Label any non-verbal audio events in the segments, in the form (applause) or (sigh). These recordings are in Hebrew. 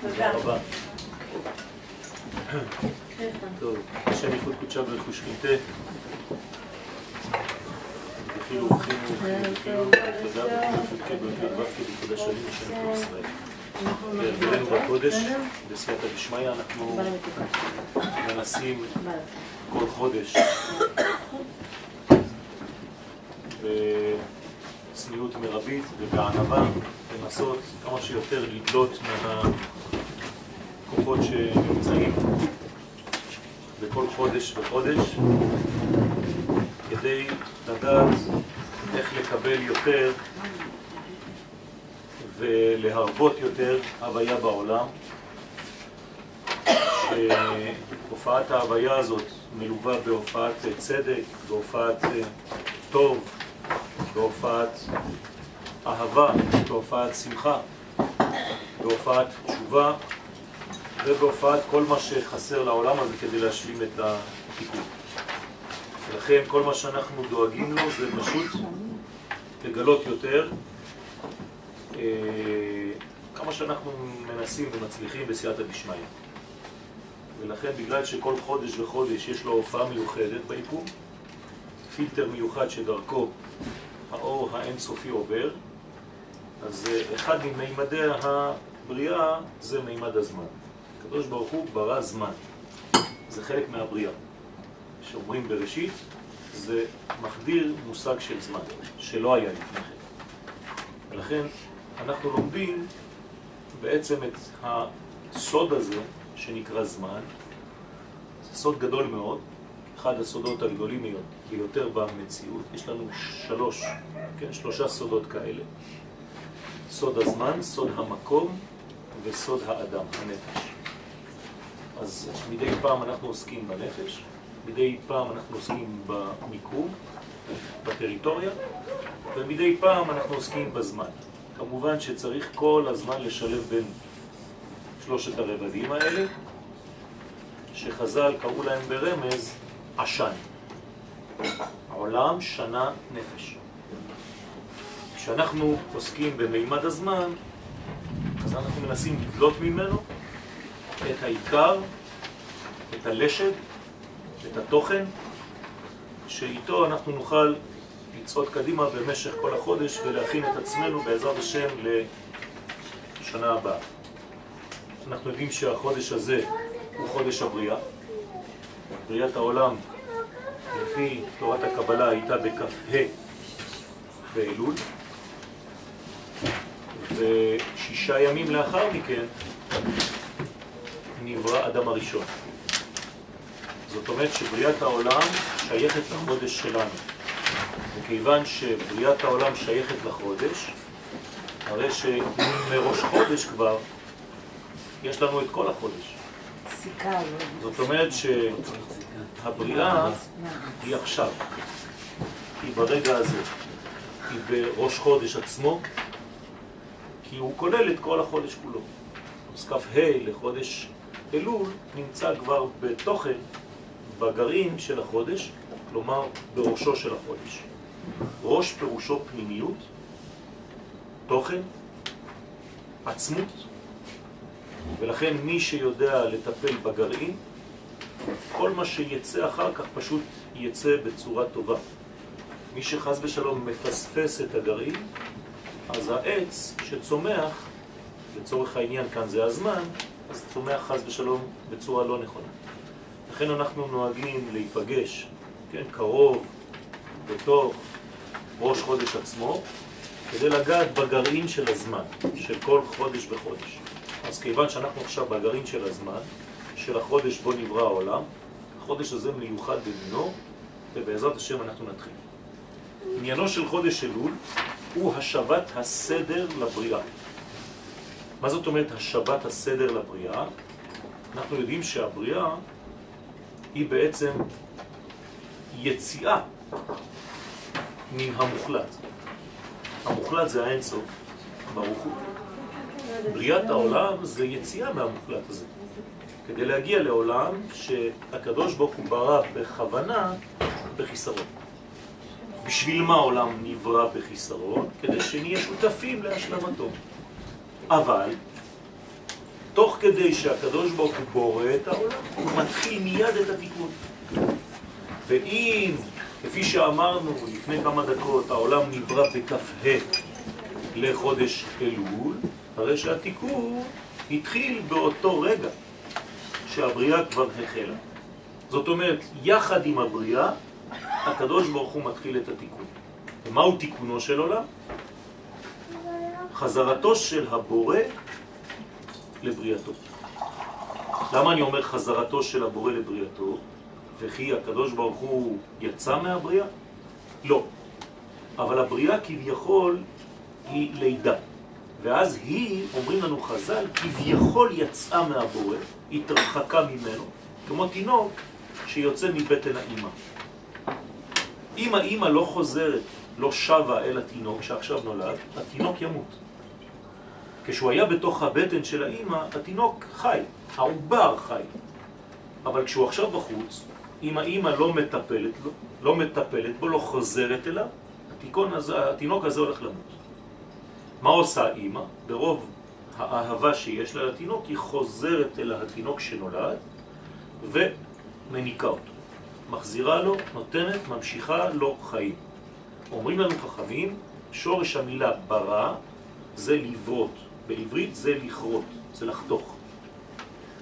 תודה. רבה. טוב, השם ייחוד קודשה ברכוש חינטה. בחילו ובחינו ובחינו תודה ובחינו ובחינו בקודש, בסייעתא דשמיא, אנחנו מנסים כל חודש (coughs) בצניעות מרבית ובענווה לנסות כמה שיותר לדלות מהכוחות שנמצאים בכל חודש וחודש כדי לדעת איך לקבל יותר ולהרבות יותר הוויה בעולם. שהופעת ההוויה הזאת מלווה בהופעת צדק, בהופעת טוב, בהופעת אהבה, בהופעת שמחה, בהופעת תשובה ובהופעת כל מה שחסר לעולם הזה כדי להשלים את התיקון. ולכן כל מה שאנחנו דואגים לו זה פשוט לגלות יותר אה, כמה שאנחנו מנסים ומצליחים בסייעתא דשמיא. ולכן בגלל שכל חודש וחודש יש לו הופעה מיוחדת ביקום, פילטר מיוחד שדרכו האור האינסופי עובר, אז אחד ממימדי הבריאה זה מימד הזמן. הקדוש ברוך הוא ברא זמן, זה חלק מהבריאה. שאומרים בראשית, זה מחדיר מושג של זמן, שלא היה לפני כן. ולכן אנחנו לומדים בעצם את הסוד הזה שנקרא זמן, זה סוד גדול מאוד, אחד הסודות הגדולים ביותר במציאות, יש לנו שלוש, כן, שלושה סודות כאלה. סוד הזמן, סוד המקום וסוד האדם, הנפש. אז מדי פעם אנחנו עוסקים בנפש, מדי פעם אנחנו עוסקים במיקום, בטריטוריה, ומדי פעם אנחנו עוסקים בזמן. כמובן שצריך כל הזמן לשלב בין שלושת הרבדים האלה, שחז"ל קראו להם ברמז עשן. העולם שנה נפש. כשאנחנו עוסקים במימד הזמן, אז אנחנו מנסים לדלות ממנו את העיקר, את הלשד, את התוכן, שאיתו אנחנו נוכל לצעוד קדימה במשך כל החודש ולהכין את עצמנו בעזרת השם לשנה הבאה. אנחנו יודעים שהחודש הזה הוא חודש הבריאה. בריאת העולם, לפי תורת הקבלה, הייתה בכ"ה באלול, ושישה ימים לאחר מכן נברא אדם הראשון. זאת אומרת שבריאת העולם שייכת לחודש שלנו. וכיוון שבריאת העולם שייכת לחודש, הרי שמראש חודש כבר יש לנו את כל החודש. זאת אומרת שהבריאה היא עכשיו, היא ברגע הזה, היא בראש חודש עצמו, כי הוא כולל את כל החודש כולו. אז כ"ה לחודש אלול נמצא כבר בתוכן, בגרעין של החודש, כלומר בראשו של החודש. ראש פירושו פנימיות, תוכן, עצמות, ולכן מי שיודע לטפל בגרעין, כל מה שיצא אחר כך פשוט יצא בצורה טובה. מי שחז ושלום מפספס את הגרעין, אז העץ שצומח, לצורך העניין כאן זה הזמן, אז צומח חז ושלום בצורה לא נכונה. לכן אנחנו נוהגים להיפגש, כן, קרוב, בתוך ראש חודש עצמו, כדי לגעת בגרעין של הזמן, של כל חודש וחודש. אז כיוון שאנחנו עכשיו בגרעין של הזמן, של החודש בו נברא העולם, החודש הזה מיוחד במינו, ובעזרת השם אנחנו נתחיל. עניינו של חודש אלול הוא השבת הסדר לבריאה. מה זאת אומרת השבת הסדר לבריאה? אנחנו יודעים שהבריאה היא בעצם יציאה מן המוחלט. המוחלט זה האינסוף, ברוך הוא. בריאת העולם זה יציאה מהמוחלט הזה. כדי להגיע לעולם שהקדוש ברוך הוא ברא בכוונה בחיסרון. בשביל מה העולם נברא בחיסרון? כדי שנהיה שותפים להשלמתו. אבל תוך כדי שהקדוש ברוך הוא בורא את העולם, הוא מתחיל מיד את התיקון. ואם, כפי שאמרנו לפני כמה דקות, העולם נברא בכ"ה לחודש אלול, הרי שהתיקון התחיל באותו רגע שהבריאה כבר החלה. זאת אומרת, יחד עם הבריאה, הקדוש ברוך הוא מתחיל את התיקון. ומהו תיקונו של עולם? חזרתו של הבורא לבריאתו. למה אני אומר חזרתו של הבורא לבריאתו? וכי הקדוש ברוך הוא יצא מהבריאה? לא. אבל הבריאה כביכול היא לידה. ואז היא, אומרים לנו חז"ל, כביכול יצאה מהבורא, התרחקה ממנו, כמו תינוק שיוצא מבטן האימא. אם האימא לא חוזרת, לא שווה אל התינוק שעכשיו נולד, התינוק ימות. כשהוא היה בתוך הבטן של האימא, התינוק חי, העובר חי. אבל כשהוא עכשיו בחוץ, אם האימא לא מטפלת לו, לא מטפלת בו, לא חוזרת אליו, התינוק הזה הולך למות. מה עושה האימא? ברוב האהבה שיש לה לתינוק, היא חוזרת אל התינוק שנולד ומניקה אותו. מחזירה לו, נותנת, ממשיכה לו חיים. אומרים לנו חכמים, שורש המילה ברא זה לברות. בעברית זה לכרות, זה לחתוך.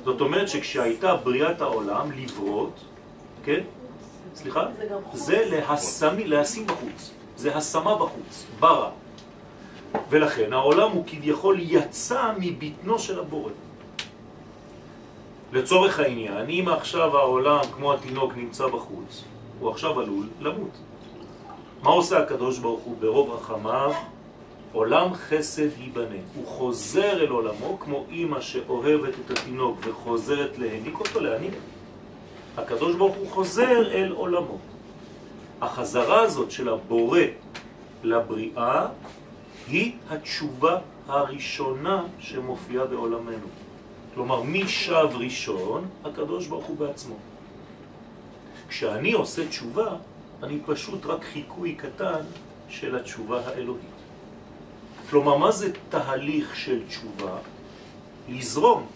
זאת אומרת שכשהייתה בריאת העולם, לברות, כן? סליחה? זה להשמי, להשים בחוץ. זה השמה בחוץ, ברא. ולכן העולם הוא כביכול יצא מבטנו של הבורא. לצורך העניין, אם עכשיו העולם כמו התינוק נמצא בחוץ, הוא עכשיו עלול למות. מה עושה הקדוש ברוך הוא ברוב רחמיו? עולם חסד ייבנה. הוא חוזר אל עולמו כמו אימא שאוהבת את התינוק וחוזרת להניק אותו, להניק. הקדוש ברוך הוא חוזר אל עולמו. החזרה הזאת של הבורא לבריאה היא התשובה הראשונה שמופיעה בעולמנו. כלומר, מי שב ראשון? הקדוש ברוך הוא בעצמו. כשאני עושה תשובה, אני פשוט רק חיקוי קטן של התשובה האלוהית. כלומר, מה זה תהליך של תשובה? לזרום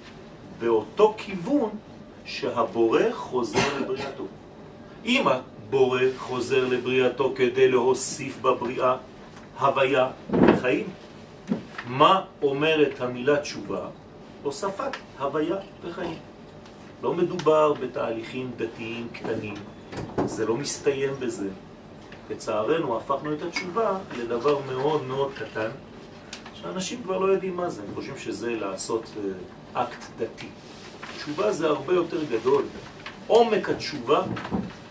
באותו כיוון שהבורא חוזר לבריאתו. אם הבורא חוזר לבריאתו כדי להוסיף בבריאה הוויה וחיים, מה אומרת המילה תשובה? הוספת הוויה וחיים. לא מדובר בתהליכים דתיים קטנים, זה לא מסתיים בזה. לצערנו הפכנו את התשובה לדבר מאוד מאוד קטן, שאנשים כבר לא יודעים מה זה, הם חושבים שזה לעשות אה, אקט דתי. תשובה זה הרבה יותר גדול. עומק התשובה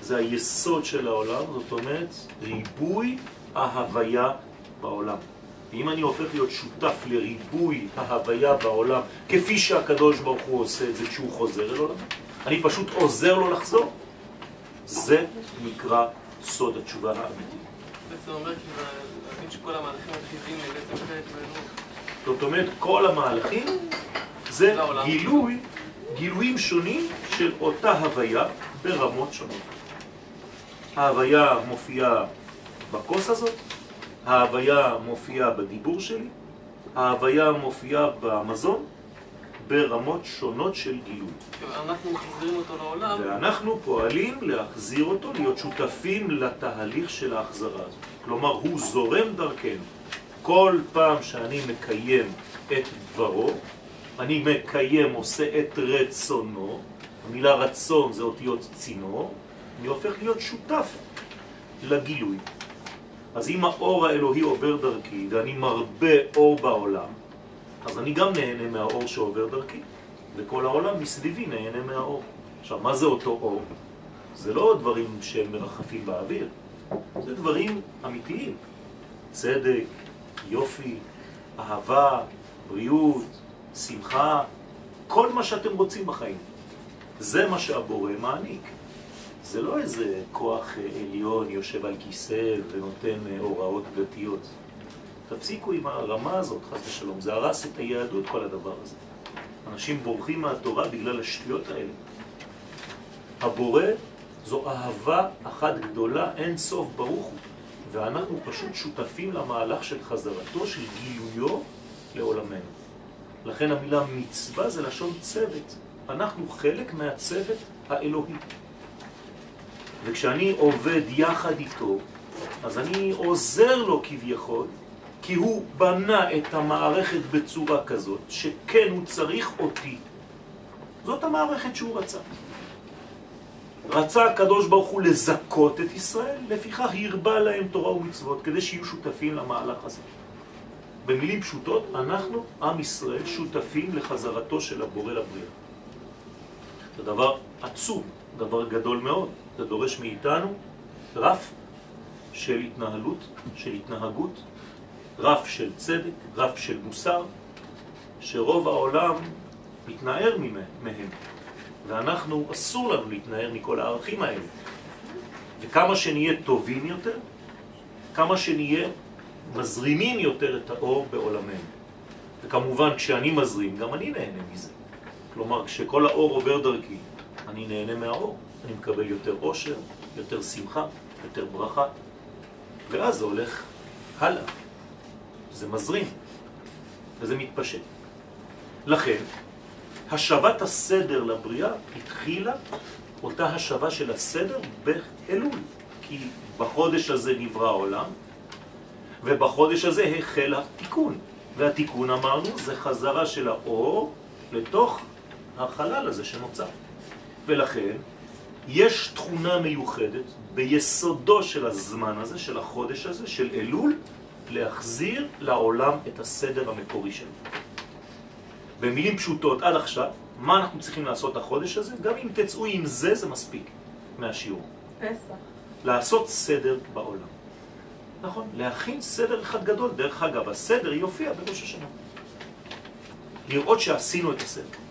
זה היסוד של העולם, זאת אומרת ריבוי ההוויה בעולם. ואם אני הופך להיות שותף לריבוי ההוויה בעולם, כפי שהקדוש ברוך הוא עושה את זה כשהוא חוזר אל עולם, אני פשוט עוזר לו לחזור, זה נקרא סוד התשובה האמיתית. בעצם אומר להבין שכל המהלכים הטבעיים הם בעצם חלק. זאת אומרת, כל המהלכים זה גילוי, גילויים שונים של אותה הוויה ברמות שונות. ההוויה מופיעה בכוס הזאת, ההוויה מופיעה בדיבור שלי, ההוויה מופיעה במזון, ברמות שונות של גילוי. אנחנו מחזירים אותו לעולם. ואנחנו פועלים להחזיר אותו, להיות שותפים לתהליך של ההחזרה הזאת. כלומר, הוא זורם דרכנו. כל פעם שאני מקיים את דברו, אני מקיים, עושה את רצונו, המילה רצון זה אותיות צינור, אני הופך להיות שותף לגילוי. אז אם האור האלוהי עובר דרכי ואני מרבה אור בעולם, אז אני גם נהנה מהאור שעובר דרכי, וכל העולם מסביבי נהנה מהאור. עכשיו, מה זה אותו אור? זה לא דברים שהם מרחפים באוויר, זה דברים אמיתיים. צדק, יופי, אהבה, בריאות, שמחה, כל מה שאתם רוצים בחיים. זה מה שהבורא מעניק. זה לא איזה כוח עליון יושב על כיסא ונותן הוראות דתיות. תפסיקו עם הרמה הזאת, חס ושלום. זה הרס את היהדות, כל הדבר הזה. אנשים בורחים מהתורה בגלל השטויות האלה. הבורא זו אהבה אחת גדולה, אין סוף ברוך הוא. ואנחנו פשוט שותפים למהלך של חזרתו, של גילויו לעולמנו. לכן המילה מצווה זה לשון צוות. אנחנו חלק מהצוות האלוהי. וכשאני עובד יחד איתו, אז אני עוזר לו כביכול, כי הוא בנה את המערכת בצורה כזאת, שכן הוא צריך אותי. זאת המערכת שהוא רצה. רצה הקדוש ברוך הוא לזכות את ישראל, לפיכך הרבה להם תורה ומצוות, כדי שיהיו שותפים למהלך הזה. במילים פשוטות, אנחנו, עם ישראל, שותפים לחזרתו של הבורא לבריאה. זה דבר עצום, דבר גדול מאוד. זה דורש מאיתנו רף של התנהלות, של התנהגות, רף של צדק, רף של מוסר, שרוב העולם מתנער מהם, ואנחנו, אסור לנו להתנער מכל הערכים האלה. וכמה שנהיה טובים יותר, כמה שנהיה מזרימים יותר את האור בעולמנו. וכמובן כשאני מזרים, גם אני נהנה מזה. כלומר, כשכל האור עובר דרכי, אני נהנה מהאור. אני מקבל יותר עושר, יותר שמחה, יותר ברכה, ואז זה הולך הלאה. זה מזרים, וזה מתפשט. לכן, השבת הסדר לבריאה התחילה אותה השבה של הסדר באלול, כי בחודש הזה נברא העולם, ובחודש הזה החל התיקון. והתיקון, אמרנו, זה חזרה של האור לתוך החלל הזה שנוצר. ולכן, יש תכונה מיוחדת ביסודו של הזמן הזה, של החודש הזה, של אלול, להחזיר לעולם את הסדר המקורי שלו. במילים פשוטות, עד עכשיו, מה אנחנו צריכים לעשות החודש הזה? גם אם תצאו עם זה, זה מספיק מהשיעור. פסח. לעשות סדר בעולם. נכון, להכין סדר אחד גדול. דרך אגב, הסדר יופיע בראש השנה. לראות שעשינו את הסדר.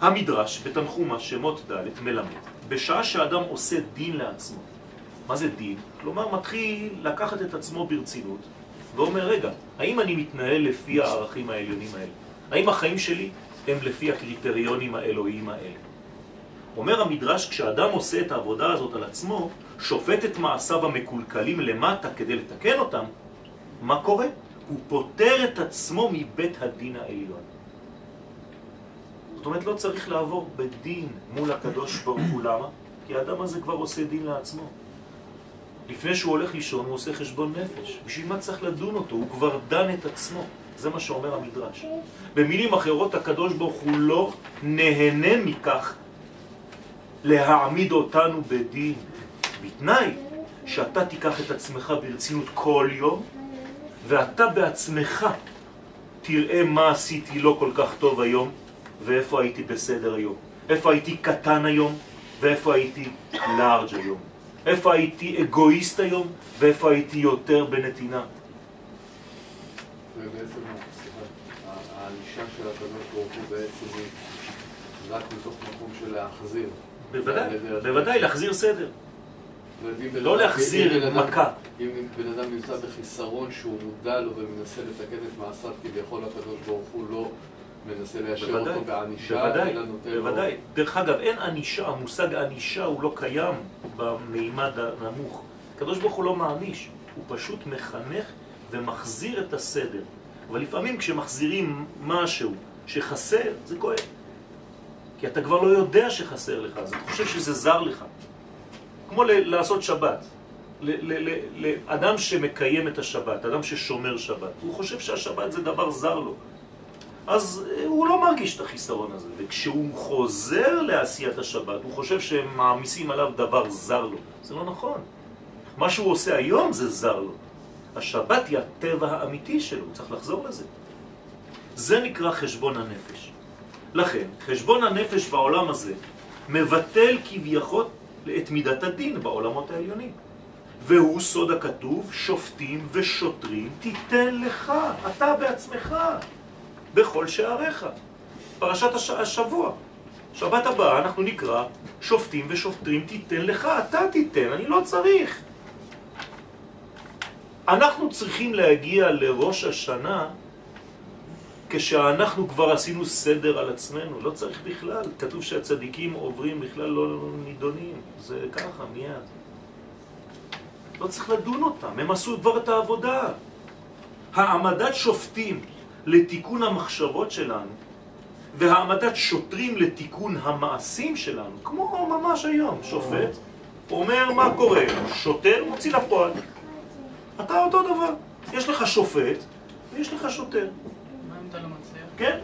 המדרש בתנחומה שמות ד' מלמד, בשעה שאדם עושה דין לעצמו. מה זה דין? כלומר, מתחיל לקחת את עצמו ברצינות, ואומר, רגע, האם אני מתנהל לפי הערכים העליונים האלה? האם החיים שלי הם לפי הקריטריונים האלוהיים האלה? אומר המדרש, כשאדם עושה את העבודה הזאת על עצמו, שופט את מעשיו המקולקלים למטה כדי לתקן אותם, מה קורה? הוא פותר את עצמו מבית הדין העליון. אומרת, לא צריך לעבור בדין מול הקדוש ברוך הוא. למה? כי האדם הזה כבר עושה דין לעצמו. לפני שהוא הולך לישון הוא עושה חשבון נפש. בשביל מה צריך לדון אותו? הוא כבר דן את עצמו. זה מה שאומר המדרש. במילים אחרות, הקדוש ברוך הוא לא נהנה מכך להעמיד אותנו בדין, בתנאי שאתה תיקח את עצמך ברצינות כל יום, ואתה בעצמך תראה מה עשיתי לא כל כך טוב היום, ואיפה הייתי בסדר היום, איפה הייתי קטן היום, ואיפה הייתי לארג' היום, איפה הייתי אגואיסט היום, ואיפה הייתי יותר בנתינה. ובעצם, הענישה של הקדוש ברוך הוא בעצם היא רק מתוך מקום של להחזיר. בוודאי, בוודאי, להחזיר סדר. לא להחזיר מכה. אם בן אדם נמצא בחיסרון שהוא מודע לו ומנסה לתקן את מעשיו כביכול הקדוש ברוך הוא לא מנסה ליישר אותו בענישה, בוודאי, בוודאי. דרך אגב, אין ענישה, המושג ענישה הוא לא קיים במימד הנמוך. הקדוש ברוך הוא לא מעניש, הוא פשוט מחנך ומחזיר את הסדר. אבל לפעמים כשמחזירים משהו שחסר, זה כואב. כי אתה כבר לא יודע שחסר לך, אז אתה חושב שזה זר לך. כמו לעשות שבת. לאדם שמקיים את השבת, אדם ששומר שבת, הוא חושב שהשבת זה דבר זר לו. אז אה, הוא לא מרגיש את החיסרון הזה, וכשהוא חוזר לעשיית השבת, הוא חושב שהם מעמיסים עליו דבר זר לו. זה לא נכון. מה שהוא עושה היום זה זר לו. השבת היא הטבע האמיתי שלו, הוא צריך לחזור לזה. זה נקרא חשבון הנפש. לכן, חשבון הנפש בעולם הזה מבטל כביכול את מידת הדין בעולמות העליונים. והוא סוד הכתוב, שופטים ושוטרים תיתן לך, אתה בעצמך, בכל שעריך. פרשת הש... השבוע. שבת הבאה אנחנו נקרא שופטים ושוטרים תיתן לך, אתה תיתן, אני לא צריך. אנחנו צריכים להגיע לראש השנה כשאנחנו כבר עשינו סדר על עצמנו, לא צריך בכלל. כתוב שהצדיקים עוברים בכלל לא נידונים, זה ככה, מיד. לא צריך לדון אותם, הם עשו כבר את העבודה. העמדת שופטים לתיקון המחשבות שלנו והעמדת שוטרים לתיקון המעשים שלנו, כמו ממש היום, שופט אומר מה קורה, שוטר מוציא לפועל. אתה אותו דבר, יש לך שופט ויש לך שוטר. מה אם אתה לא מצליח? כן?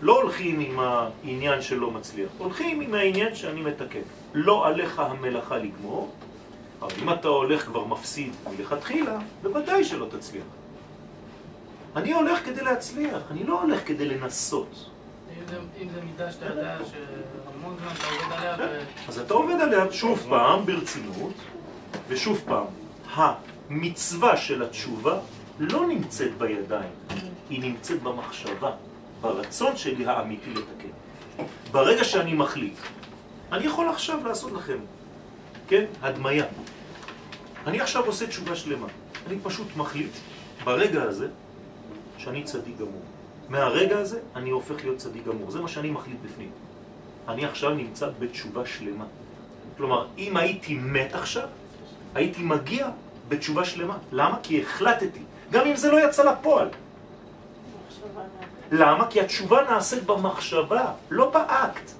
לא הולכים עם העניין שלא מצליח, הולכים עם העניין שאני מתקן. לא עליך המלאכה לגמור, אבל אם אתה הולך כבר מפסיד מלכתחילה, בוודאי שלא תצליח. אני הולך כדי להצליח, אני לא הולך כדי לנסות. אם זה- מידה שאתה יודע שהמון זמן אתה עובד עליה ו... אז אתה עובד עליה שוב פעם ברצינות, ושוב פעם, המצווה של התשובה לא נמצאת בידיים, היא נמצאת במחשבה, ברצון שלי האמיתי לתקן. ברגע שאני מחליט, אני יכול עכשיו לעשות לכם, כן, הדמיה. אני עכשיו עושה תשובה שלמה. אני פשוט מחליט ברגע הזה שאני צדיק גמור. מהרגע הזה אני הופך להיות צדיק גמור. זה מה שאני מחליט בפנים. אני עכשיו נמצא בתשובה שלמה. כלומר, אם הייתי מת עכשיו, הייתי מגיע בתשובה שלמה. למה? כי החלטתי, גם אם זה לא יצא לפועל. למה? כי התשובה נעשית במחשבה, לא באקט.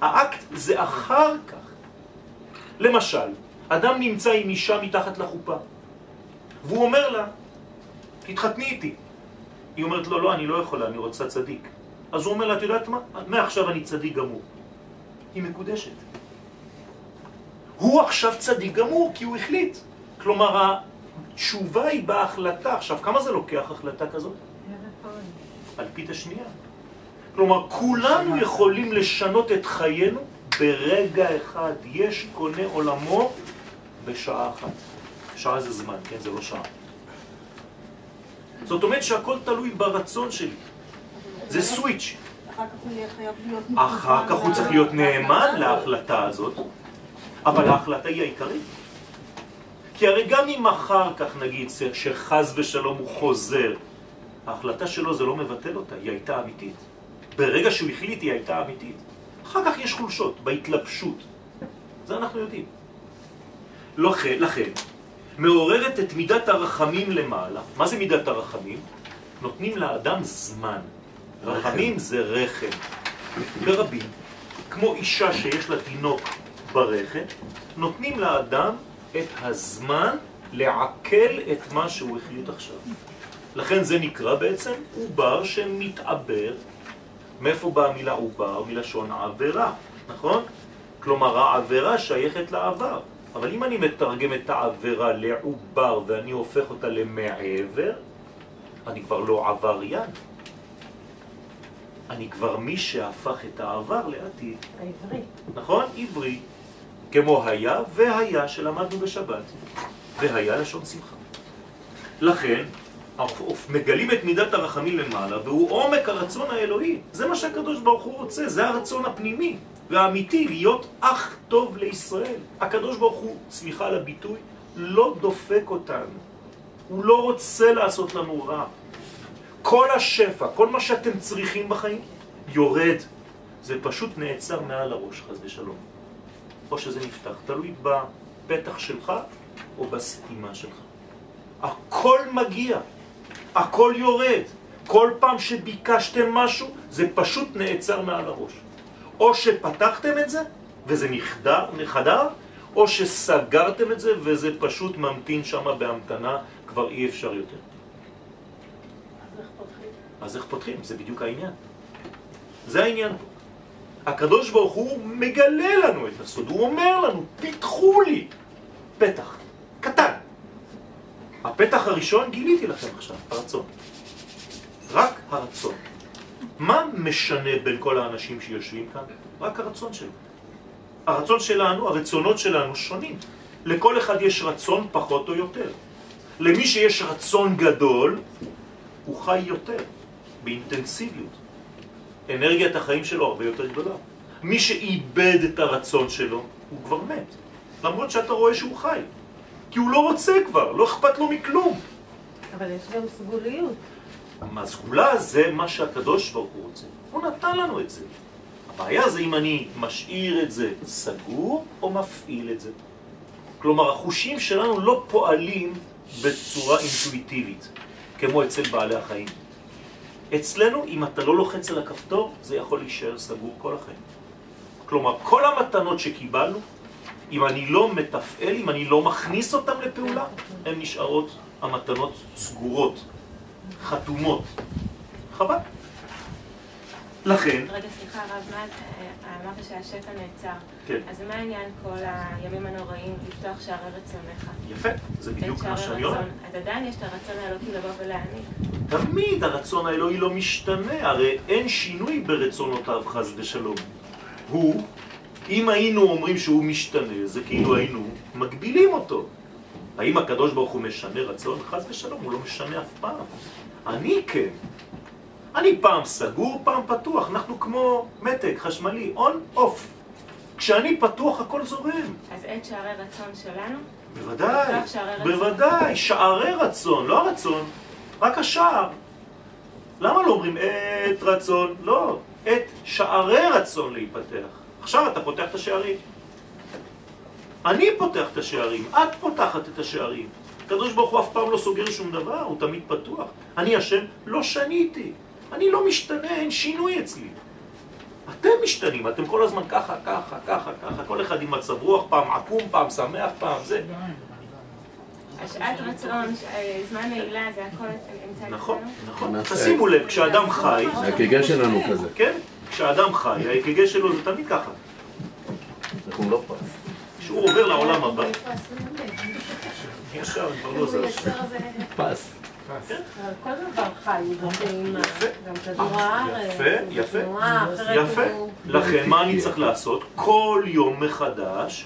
האקט זה אחר כך. למשל, אדם נמצא עם אישה מתחת לחופה, והוא אומר לה, תתחתני איתי. היא אומרת לו, לא, אני לא יכולה, אני רוצה צדיק. אז הוא אומר לה, את יודעת מה? מעכשיו אני צדיק גמור. היא מקודשת. הוא עכשיו צדיק גמור, כי הוא החליט. כלומר, התשובה היא בהחלטה. עכשיו, כמה זה לוקח החלטה כזאת? אלפית השנייה. כלומר, כולנו יכולים לשנות את חיינו ברגע אחד. יש קונה עולמו בשעה אחת. שעה זה זמן, כן? זה לא שעה. זאת אומרת שהכל תלוי ברצון שלי. זה סוויץ'. אחר כך הוא צריך להיות נאמן להחלטה הזאת, אבל ההחלטה היא העיקרית. כי הרי גם אם אחר כך נגיד שחז ושלום הוא חוזר, ההחלטה שלו זה לא מבטל אותה, היא הייתה אמיתית. ברגע שהוא החליט היא הייתה אמיתית. אחר כך יש חולשות, בהתלבשות. זה אנחנו יודעים. לכן, לכן, מעוררת את מידת הרחמים למעלה. מה זה מידת הרחמים? נותנים לאדם זמן. רחמים זה רחם. ברבים, כמו אישה שיש לה תינוק ברחם, נותנים לאדם את הזמן לעכל את מה שהוא החליט עכשיו. לכן זה נקרא בעצם עובר שמתעבר. מאיפה באה המילה עובר? מלשון עבירה, נכון? כלומר העבירה שייכת לעבר. אבל אם אני מתרגם את העבירה לעובר ואני הופך אותה למעבר, אני כבר לא עבריין. אני כבר מי שהפך את העבר לעתיד. העברי. נכון? עברי. כמו היה והיה שלמדנו בשבת. והיה לשון שמחה. לכן, מגלים את מידת הרחמים למעלה, והוא עומק הרצון האלוהי. זה מה שהקדוש ברוך הוא רוצה, זה הרצון הפנימי והאמיתי, להיות אח טוב לישראל. הקדוש ברוך הוא, סליחה על הביטוי, לא דופק אותנו. הוא לא רוצה לעשות לנו רע. כל השפע, כל מה שאתם צריכים בחיים, יורד. זה פשוט נעצר מעל הראש, חס ושלום. או שזה נפתח, תלוי בפתח שלך או בסתימה שלך. הכל מגיע, הכל יורד. כל פעם שביקשתם משהו, זה פשוט נעצר מעל הראש. או שפתחתם את זה, וזה נחדר, נחדר, או שסגרתם את זה, וזה פשוט ממתין שם בהמתנה, כבר אי אפשר יותר. אז איך פותחים? אז איך פותחים? זה בדיוק העניין. זה העניין פה. הקדוש ברוך הוא מגלה לנו את הסוד, הוא אומר לנו, פיתחו לי פתח, קטן. הפתח הראשון גיליתי לכם עכשיו, הרצון. רק הרצון. מה משנה בין כל האנשים שיושבים כאן? רק הרצון שלו. הרצון שלנו, הרצונות שלנו שונים. לכל אחד יש רצון פחות או יותר. למי שיש רצון גדול, הוא חי יותר, באינטנסיביות. אנרגיית החיים שלו הרבה יותר גדולה. מי שאיבד את הרצון שלו, הוא כבר מת. למרות שאתה רואה שהוא חי. כי הוא לא רוצה כבר, לא אכפת לו מכלום. אבל יש גם סגוליות. הסגולה זה מה שהקדוש ברוך הוא רוצה. הוא נתן לנו את זה. הבעיה זה אם אני משאיר את זה סגור או מפעיל את זה. כלומר, החושים שלנו לא פועלים בצורה אינטואיטיבית, כמו אצל בעלי החיים. אצלנו, אם אתה לא לוחץ על הכפתור, זה יכול להישאר סגור כל החיים. כלומר, כל המתנות שקיבלנו, אם אני לא מתפעל, אם אני לא מכניס אותן לפעולה, הן נשארות המתנות סגורות, חתומות. חבל. לכן, רגע, סליחה, הרב, מה, אמרת שהשפע נעצר. כן, אז מה העניין כל הימים הנוראים לפתוח שערי רצונך? יפה, זה בדיוק מה שאני אומר. אז עדיין יש את הרצון האלוקי לבוא ולהעניק. תמיד הרצון האלוהי לא משתנה, הרי אין שינוי ברצונותיו חס ושלום. הוא, אם היינו אומרים שהוא משתנה, זה כאילו היינו מגבילים אותו. האם הקדוש ברוך הוא משנה רצון? חס ושלום, הוא לא משנה אף פעם. אני כן. אני פעם סגור, פעם פתוח. אנחנו כמו מתג חשמלי, און, אוף. כשאני פתוח הכל זורם. אז עת שערי רצון שלנו, בוודאי. בוודאי, שערי רצון, לא הרצון, רק השער. למה לא אומרים עת רצון? לא, עת שערי רצון להיפתח. עכשיו אתה פותח את השערים. אני פותח את השערים, את פותחת את השערים. הקדוש ברוך הוא אף פעם לא סוגר שום דבר, הוא תמיד פתוח. אני השם, לא שניתי. אני לא משתנה, אין שינוי אצלי. אתם משתנים, אתם כל הזמן ככה, ככה, ככה, ככה, כל אחד עם מצב רוח, פעם עקום, פעם שמח, פעם זה. השעת רצון, זמן נעילה, זה הכל נמצא נכון, אצלנו? נכון. תשימו לב, כשאדם חי, הקגה שלנו כזה. כן, כשאדם חי, האק"ג שלו זה תמיד ככה. אנחנו לא פס. כשהוא עובר לעולם הבא, ישר, כבר לא זז. פס. כל דבר חי, גם כדור הארץ, יפה, יפה. הוא- לכן, מה אני צריך לעשות? כל יום מחדש,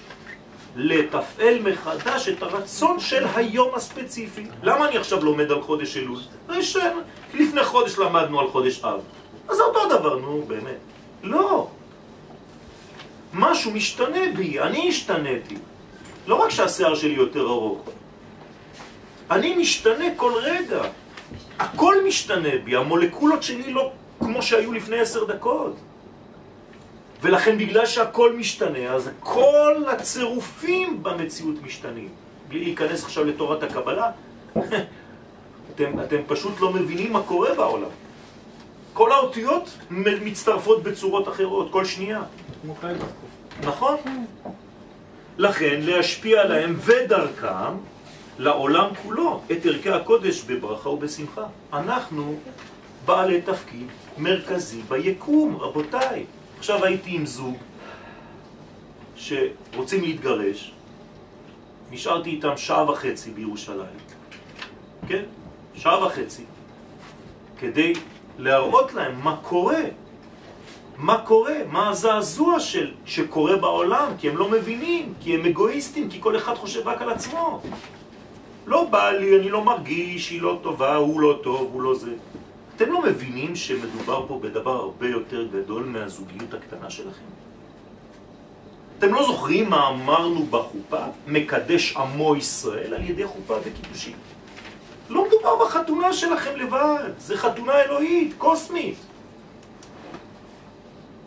לתפעל מחדש את הרצון של היום הספציפי. למה אני עכשיו לומד על חודש אלול? לפני חודש למדנו על חודש אב. אז אותו דבר, נו, באמת. לא. משהו משתנה בי, אני השתניתי. לא רק שהשיער שלי יותר ארוך. אני משתנה כל רגע. הכל משתנה בי, המולקולות שלי לא כמו שהיו לפני עשר דקות. ולכן בגלל שהכל משתנה, אז כל הצירופים במציאות משתנים. בלי להיכנס עכשיו לתורת הקבלה, (laughs) אתם, אתם פשוט לא מבינים מה קורה בעולם. כל האותיות מצטרפות בצורות אחרות, כל שנייה. נכון? לכן להשפיע עליהם ודרכם לעולם כולו את ערכי הקודש בברכה ובשמחה. אנחנו בעלי תפקיד מרכזי ביקום, רבותיי. עכשיו הייתי עם זוג שרוצים להתגרש, נשארתי איתם שעה וחצי בירושלים, כן? שעה וחצי, כדי להראות להם מה קורה מה קורה, מה הזעזוע של, שקורה בעולם, כי הם לא מבינים, כי הם אגואיסטים, כי כל אחד חושב רק על עצמו. לא בא לי, אני לא מרגיש, היא לא טובה, הוא לא טוב, הוא לא זה. אתם לא מבינים שמדובר פה בדבר הרבה יותר גדול מהזוגיות הקטנה שלכם? אתם לא זוכרים מה אמרנו בחופה? מקדש עמו ישראל על ידי חופה וקידושין. לא מדובר בחתונה שלכם לבד, זה חתונה אלוהית, קוסמית.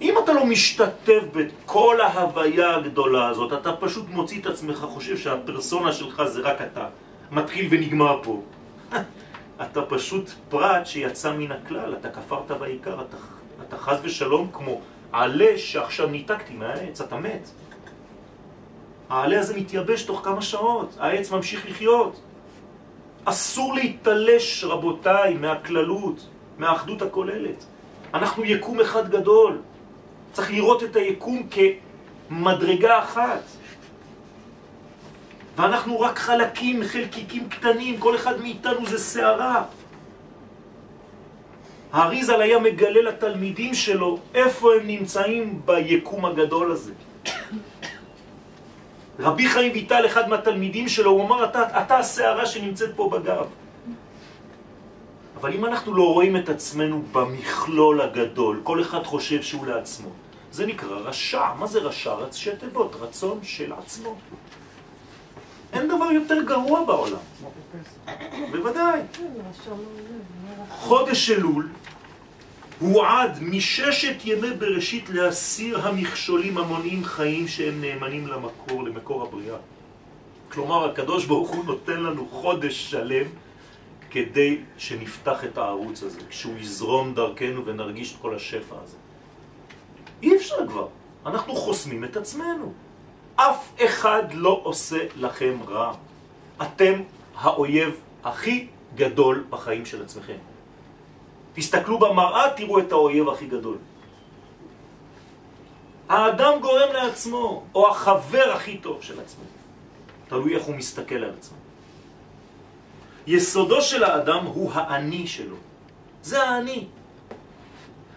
אם אתה לא משתתף בכל ההוויה הגדולה הזאת, אתה פשוט מוציא את עצמך, חושב שהפרסונה שלך זה רק אתה, מתחיל ונגמר פה. (laughs) אתה פשוט פרט שיצא מן הכלל, אתה כפרת בעיקר, אתה, אתה חז ושלום כמו עלה שעכשיו ניתקתי מהעץ, אתה מת. העלה הזה מתייבש תוך כמה שעות, העץ ממשיך לחיות. אסור להתלש, רבותיי, מהכללות, מהאחדות הכוללת. אנחנו יקום אחד גדול. צריך לראות את היקום כמדרגה אחת. ואנחנו רק חלקים, חלקיקים קטנים, כל אחד מאיתנו זה שערה. האריזל היה מגלה לתלמידים שלו איפה הם נמצאים ביקום הגדול הזה. רבי חיים ויטל, אחד מהתלמידים שלו, הוא אמר, אתה, אתה השערה שנמצאת פה בגב. אבל אם אנחנו לא רואים את עצמנו במכלול הגדול, כל אחד חושב שהוא לעצמו, זה נקרא רשע. מה זה רשע? ראשי תיבות, רצון של עצמו. אין דבר יותר גרוע בעולם. בוודאי. כן, רשום, זה, חודש אלול הועד מששת ימי בראשית להסיר המכשולים המונעים חיים שהם נאמנים למקור, למקור הבריאה. כלומר, הקדוש ברוך הוא נותן לנו חודש שלם כדי שנפתח את הערוץ הזה, כשהוא יזרום דרכנו ונרגיש את כל השפע הזה. אי אפשר כבר, אנחנו חוסמים את עצמנו. אף אחד לא עושה לכם רע. אתם האויב הכי גדול בחיים של עצמכם. תסתכלו במראה, תראו את האויב הכי גדול. האדם גורם לעצמו, או החבר הכי טוב של עצמו. תלוי איך הוא מסתכל על עצמו. יסודו של האדם הוא האני שלו. זה האני.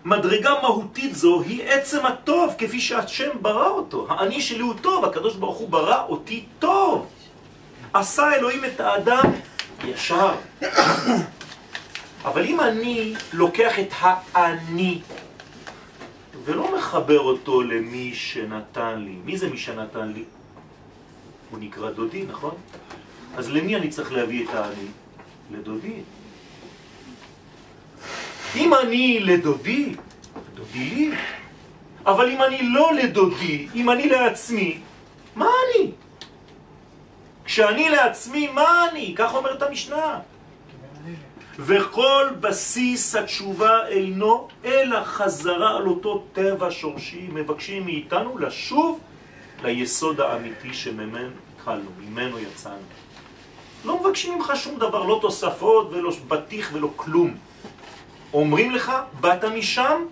מדרגה מהותית זו היא עצם הטוב, כפי שהשם ברא אותו. האני שלי הוא טוב, הקדוש ברוך הוא ברא אותי טוב. עשה אלוהים את האדם ישר. אבל אם אני לוקח את האני ולא מחבר אותו למי שנתן לי, מי זה מי שנתן לי? הוא נקרא דודי, נכון? אז למי אני צריך להביא את האני? לדודי. אם אני לדודי, דודי לי. אבל אם אני לא לדודי, אם אני לעצמי, מה אני? כשאני לעצמי, מה אני? כך אומרת המשנה. וכל בסיס התשובה אינו אלא חזרה על אותו טבע שורשי. מבקשים מאיתנו לשוב ליסוד האמיתי שממנו התחלנו, ממנו יצאנו. לא מבקשים ממך שום דבר, לא תוספות ולא בטיח ולא כלום. אומרים לך, באת משם,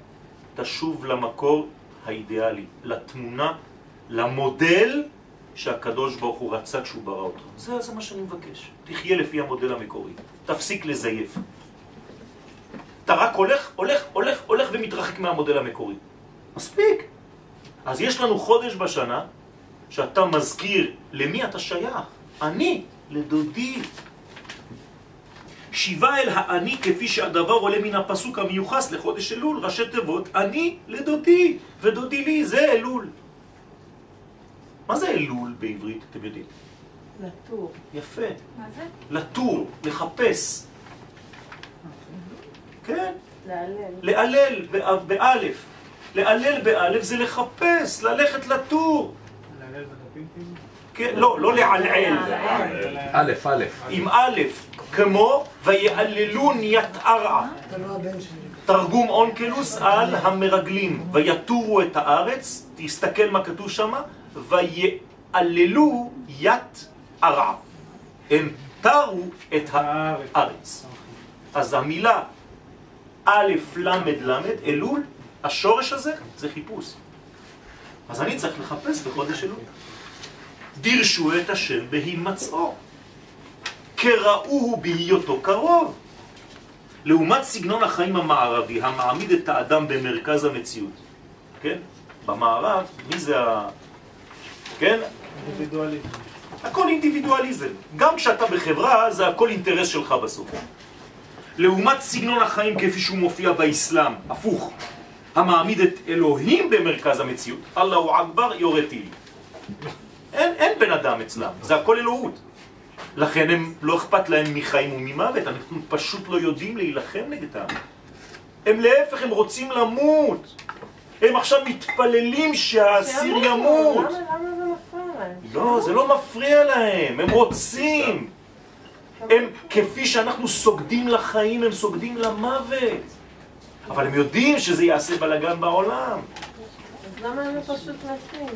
תשוב למקור האידיאלי, לתמונה, למודל שהקדוש ברוך הוא רצה כשהוא ברא אותך. זה, זה מה שאני מבקש. תחיה לפי המודל המקורי. תפסיק לזייף. אתה רק הולך, הולך, הולך, הולך ומתרחק מהמודל המקורי. מספיק. אז יש לנו חודש בשנה שאתה מזכיר למי אתה שייך. אני, לדודי. שיבה אל האני כפי שהדבר עולה מן הפסוק המיוחס לחודש אלול, ראשי תיבות, אני לדודי, ודודי לי, זה אלול. מה זה אלול בעברית, אתם יודעים? לטור. יפה. מה זה? לטור, לחפש. כן, להלל. להלל בא- באלף. להלל באלף זה לחפש, ללכת לטור. כן, לא, לא לעלעל. א', א'. עם א', כמו ויעללון יתערע. תרגום אונקלוס על המרגלים. ויתורו את הארץ, תסתכל מה כתוב שם, ויעללו יתערע. הם תרו את הארץ. אז המילה א' למד למד, אלול, השורש הזה זה חיפוש. אז אני צריך לחפש בחודש אלול. דירשו את השם בהימצאו. כראוהו בהיותו קרוב. לעומת סגנון החיים המערבי, המעמיד את האדם במרכז המציאות. כן? במערב, מי זה ה... כן? הכל אינדיבידואליזם. גם כשאתה בחברה, זה הכל אינטרס שלך בסוף. לעומת סגנון החיים כפי שהוא מופיע באסלאם, הפוך, המעמיד את אלוהים במרכז המציאות, אללהו אכבר יורה טילי. אין, אין בן אדם אצלם, זה הכל אלוהות. לכן הם לא אכפת להם מחיים וממוות, אנחנו פשוט לא יודעים להילחם נגדם. הם להפך, הם רוצים למות. הם עכשיו מתפללים שהאסיר ימות. למה למה מפריע להם? לא, זה לא מפריע להם, הם רוצים. הם, כפי שאנחנו סוגדים לחיים, הם סוגדים למוות. אבל הם יודעים שזה יעשה בלגן בעולם. אז למה הם לא פשוט מתים?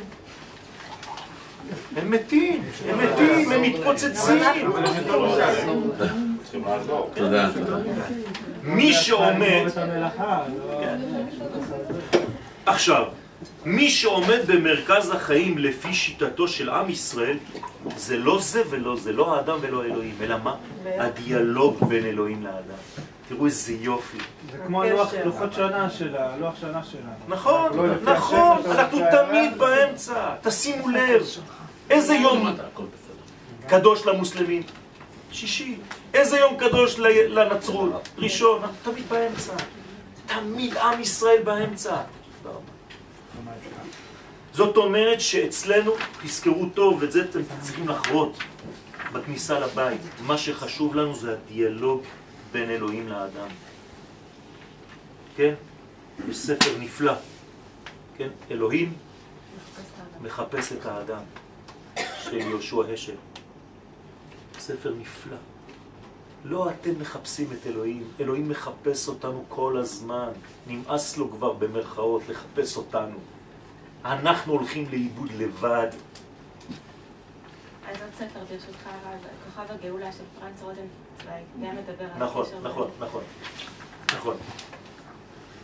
הם מתים, הם מתים, הם מתפוצצים. תודה. מי שעומד, עכשיו, מי שעומד במרכז החיים לפי שיטתו של עם ישראל, זה לא זה ולא זה, לא האדם ולא אלוהים, אלא מה? הדיאלוג בין אלוהים לאדם. תראו איזה יופי. זה כמו לוחות שנה של הלוח שנה שלנו. נכון, לא נכון, אנחנו תמיד באמצע. תשימו לב, איזה יום קדוש למוסלמים? שישי. איזה יום קדוש ל- לנצרות? ראשון. אנחנו תמיד באמצע. תמיד עם ישראל באמצע. זאת אומרת שאצלנו, תזכרו טוב, ואת זה אתם צריכים לחרות בכניסה לבית. מה שחשוב לנו זה הדיאלוג בין אלוהים לאדם. כן? יש ספר נפלא. כן? אלוהים מחפש את האדם של יהושע השל. ספר נפלא. לא אתם מחפשים את אלוהים, אלוהים מחפש אותנו כל הזמן. נמאס לו כבר במרכאות לחפש אותנו. אנחנו הולכים לאיבוד לבד. אז עוד ספר ברשותך, הרב, כוכב הגאולה של פרנץ רוזנצוויג, גם מדבר על נכון, נכון, נכון, נכון.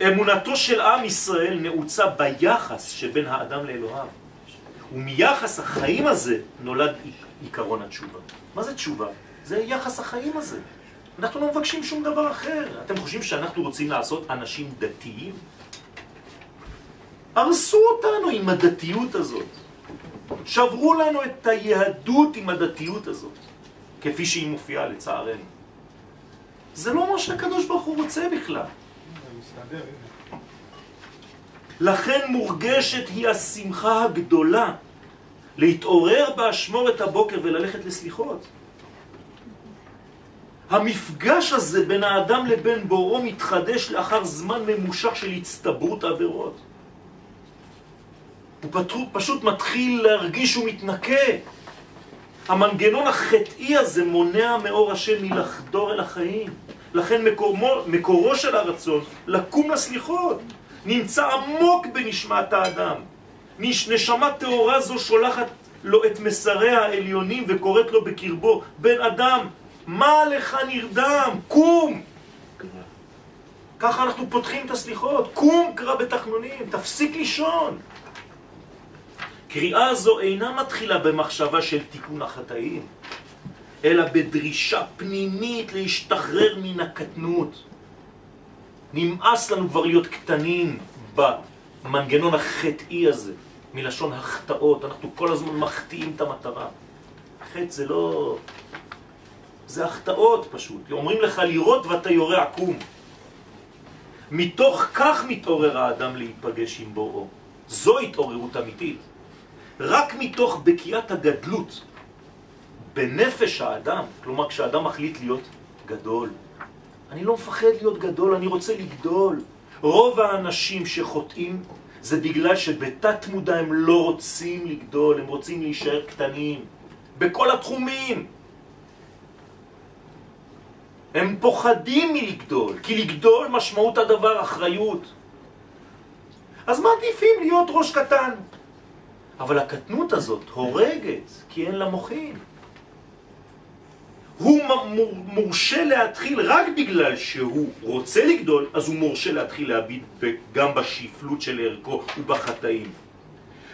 אמונתו של עם ישראל נעוצה ביחס שבין האדם לאלוהיו. ומיחס החיים הזה נולד עיקרון התשובה. מה זה תשובה? זה יחס החיים הזה. אנחנו לא מבקשים שום דבר אחר. אתם חושבים שאנחנו רוצים לעשות אנשים דתיים? הרסו אותנו עם הדתיות הזאת. שברו לנו את היהדות עם הדתיות הזאת, כפי שהיא מופיעה לצערנו. זה לא מה שהקדוש ברוך הוא רוצה בכלל. לכן מורגשת היא השמחה הגדולה להתעורר באשמורת הבוקר וללכת לסליחות. המפגש הזה בין האדם לבין בוראו מתחדש לאחר זמן ממושך של הצטברות עבירות. הוא פשוט מתחיל להרגיש שהוא מתנקה. המנגנון החטאי הזה מונע מאור השם מלחדור אל החיים. לכן מקומו, מקורו של הרצון לקום לסליחות נמצא עמוק בנשמת האדם. נש, נשמה טהורה זו שולחת לו את מסריה העליונים וקוראת לו בקרבו, בן אדם, מה לך נרדם? קום! ככה אנחנו פותחים את הסליחות. קום קרא בתחנונים, תפסיק לישון. קריאה זו אינה מתחילה במחשבה של תיקון החטאים, אלא בדרישה פנימית להשתחרר מן הקטנות. נמאס לנו כבר להיות קטנים במנגנון החטאי הזה, מלשון החטאות. אנחנו כל הזמן מחטיאים את המטרה. חטא זה לא... זה החטאות פשוט. אומרים לך לירות ואתה יורה עקום. מתוך כך מתעורר האדם להיפגש עם בוראו. זו התעוררות אמיתית. רק מתוך בקיעת הגדלות בנפש האדם, כלומר כשאדם מחליט להיות גדול. אני לא מפחד להיות גדול, אני רוצה לגדול. רוב האנשים שחוטאים זה בגלל שבתת מודע הם לא רוצים לגדול, הם רוצים להישאר קטנים. בכל התחומים. הם פוחדים מלגדול, כי לגדול משמעות הדבר אחריות. אז מעדיפים להיות ראש קטן. אבל הקטנות הזאת הורגת, כי אין לה מוחין. הוא מורשה להתחיל רק בגלל שהוא רוצה לגדול, אז הוא מורשה להתחיל להביט גם בשפלות של ערכו ובחטאים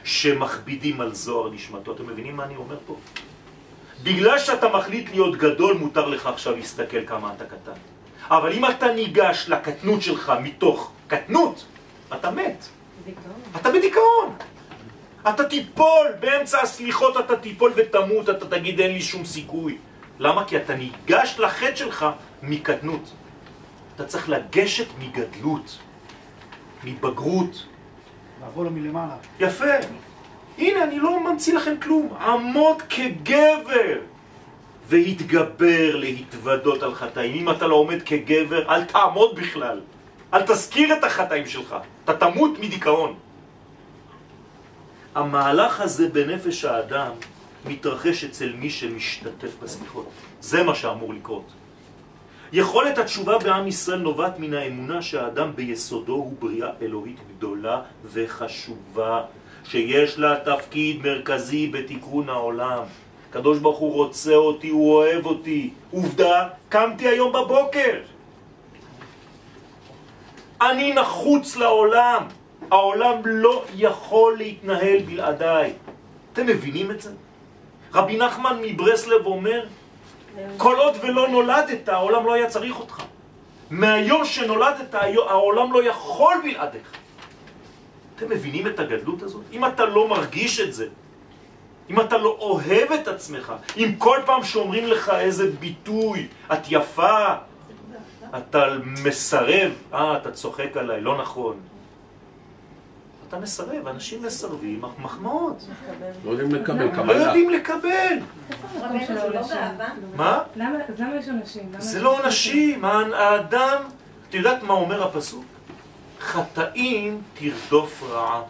שמכבידים על זוהר נשמתו. אתם מבינים מה אני אומר פה? בגלל שאתה מחליט להיות גדול, מותר לך עכשיו להסתכל כמה אתה קטן. אבל אם אתה ניגש לקטנות שלך מתוך קטנות, אתה מת. אתה בדיכאון. אתה תיפול, באמצע הסליחות אתה תיפול ותמות, אתה תגיד אין לי שום סיכוי. למה? כי אתה ניגש לחטא שלך מקטנות. אתה צריך לגשת מגדלות, מבגרות. לבוא לו מלמעלה. יפה. הנה, אני לא ממציא לכם כלום. עמוד כגבר והתגבר להתוודות על חטאים. אם אתה לא עומד כגבר, אל תעמוד בכלל. אל תזכיר את החטאים שלך. אתה תמות מדיכאון. המהלך הזה בנפש האדם מתרחש אצל מי שמשתתף בסליחות. זה מה שאמור לקרות. יכולת התשובה בעם ישראל נובעת מן האמונה שהאדם ביסודו הוא בריאה אלוהית גדולה וחשובה, שיש לה תפקיד מרכזי בתיקון העולם. הקדוש ברוך הוא רוצה אותי, הוא אוהב אותי. עובדה, קמתי היום בבוקר. אני נחוץ לעולם. העולם לא יכול להתנהל בלעדיי. אתם מבינים את זה? רבי נחמן מברסלב אומר, כל עוד ולא נולדת, העולם לא היה צריך אותך. מהיום שנולדת, העולם לא יכול בלעדיך. אתם מבינים את הגדלות הזאת? אם אתה לא מרגיש את זה, אם אתה לא אוהב את עצמך, אם כל פעם שאומרים לך איזה ביטוי, את יפה, אתה מסרב, אה, אתה צוחק עליי, לא נכון. אתה מסרב, אנשים מסרבים מחמאות. לא יודעים לקבל לא קבלה. יודעים לקבל. לא? מה? למה יש אנשים? למה זה לא אנשים? אנשים, האדם, את יודעת מה אומר הפסוק? חטאים תרדוף רעה.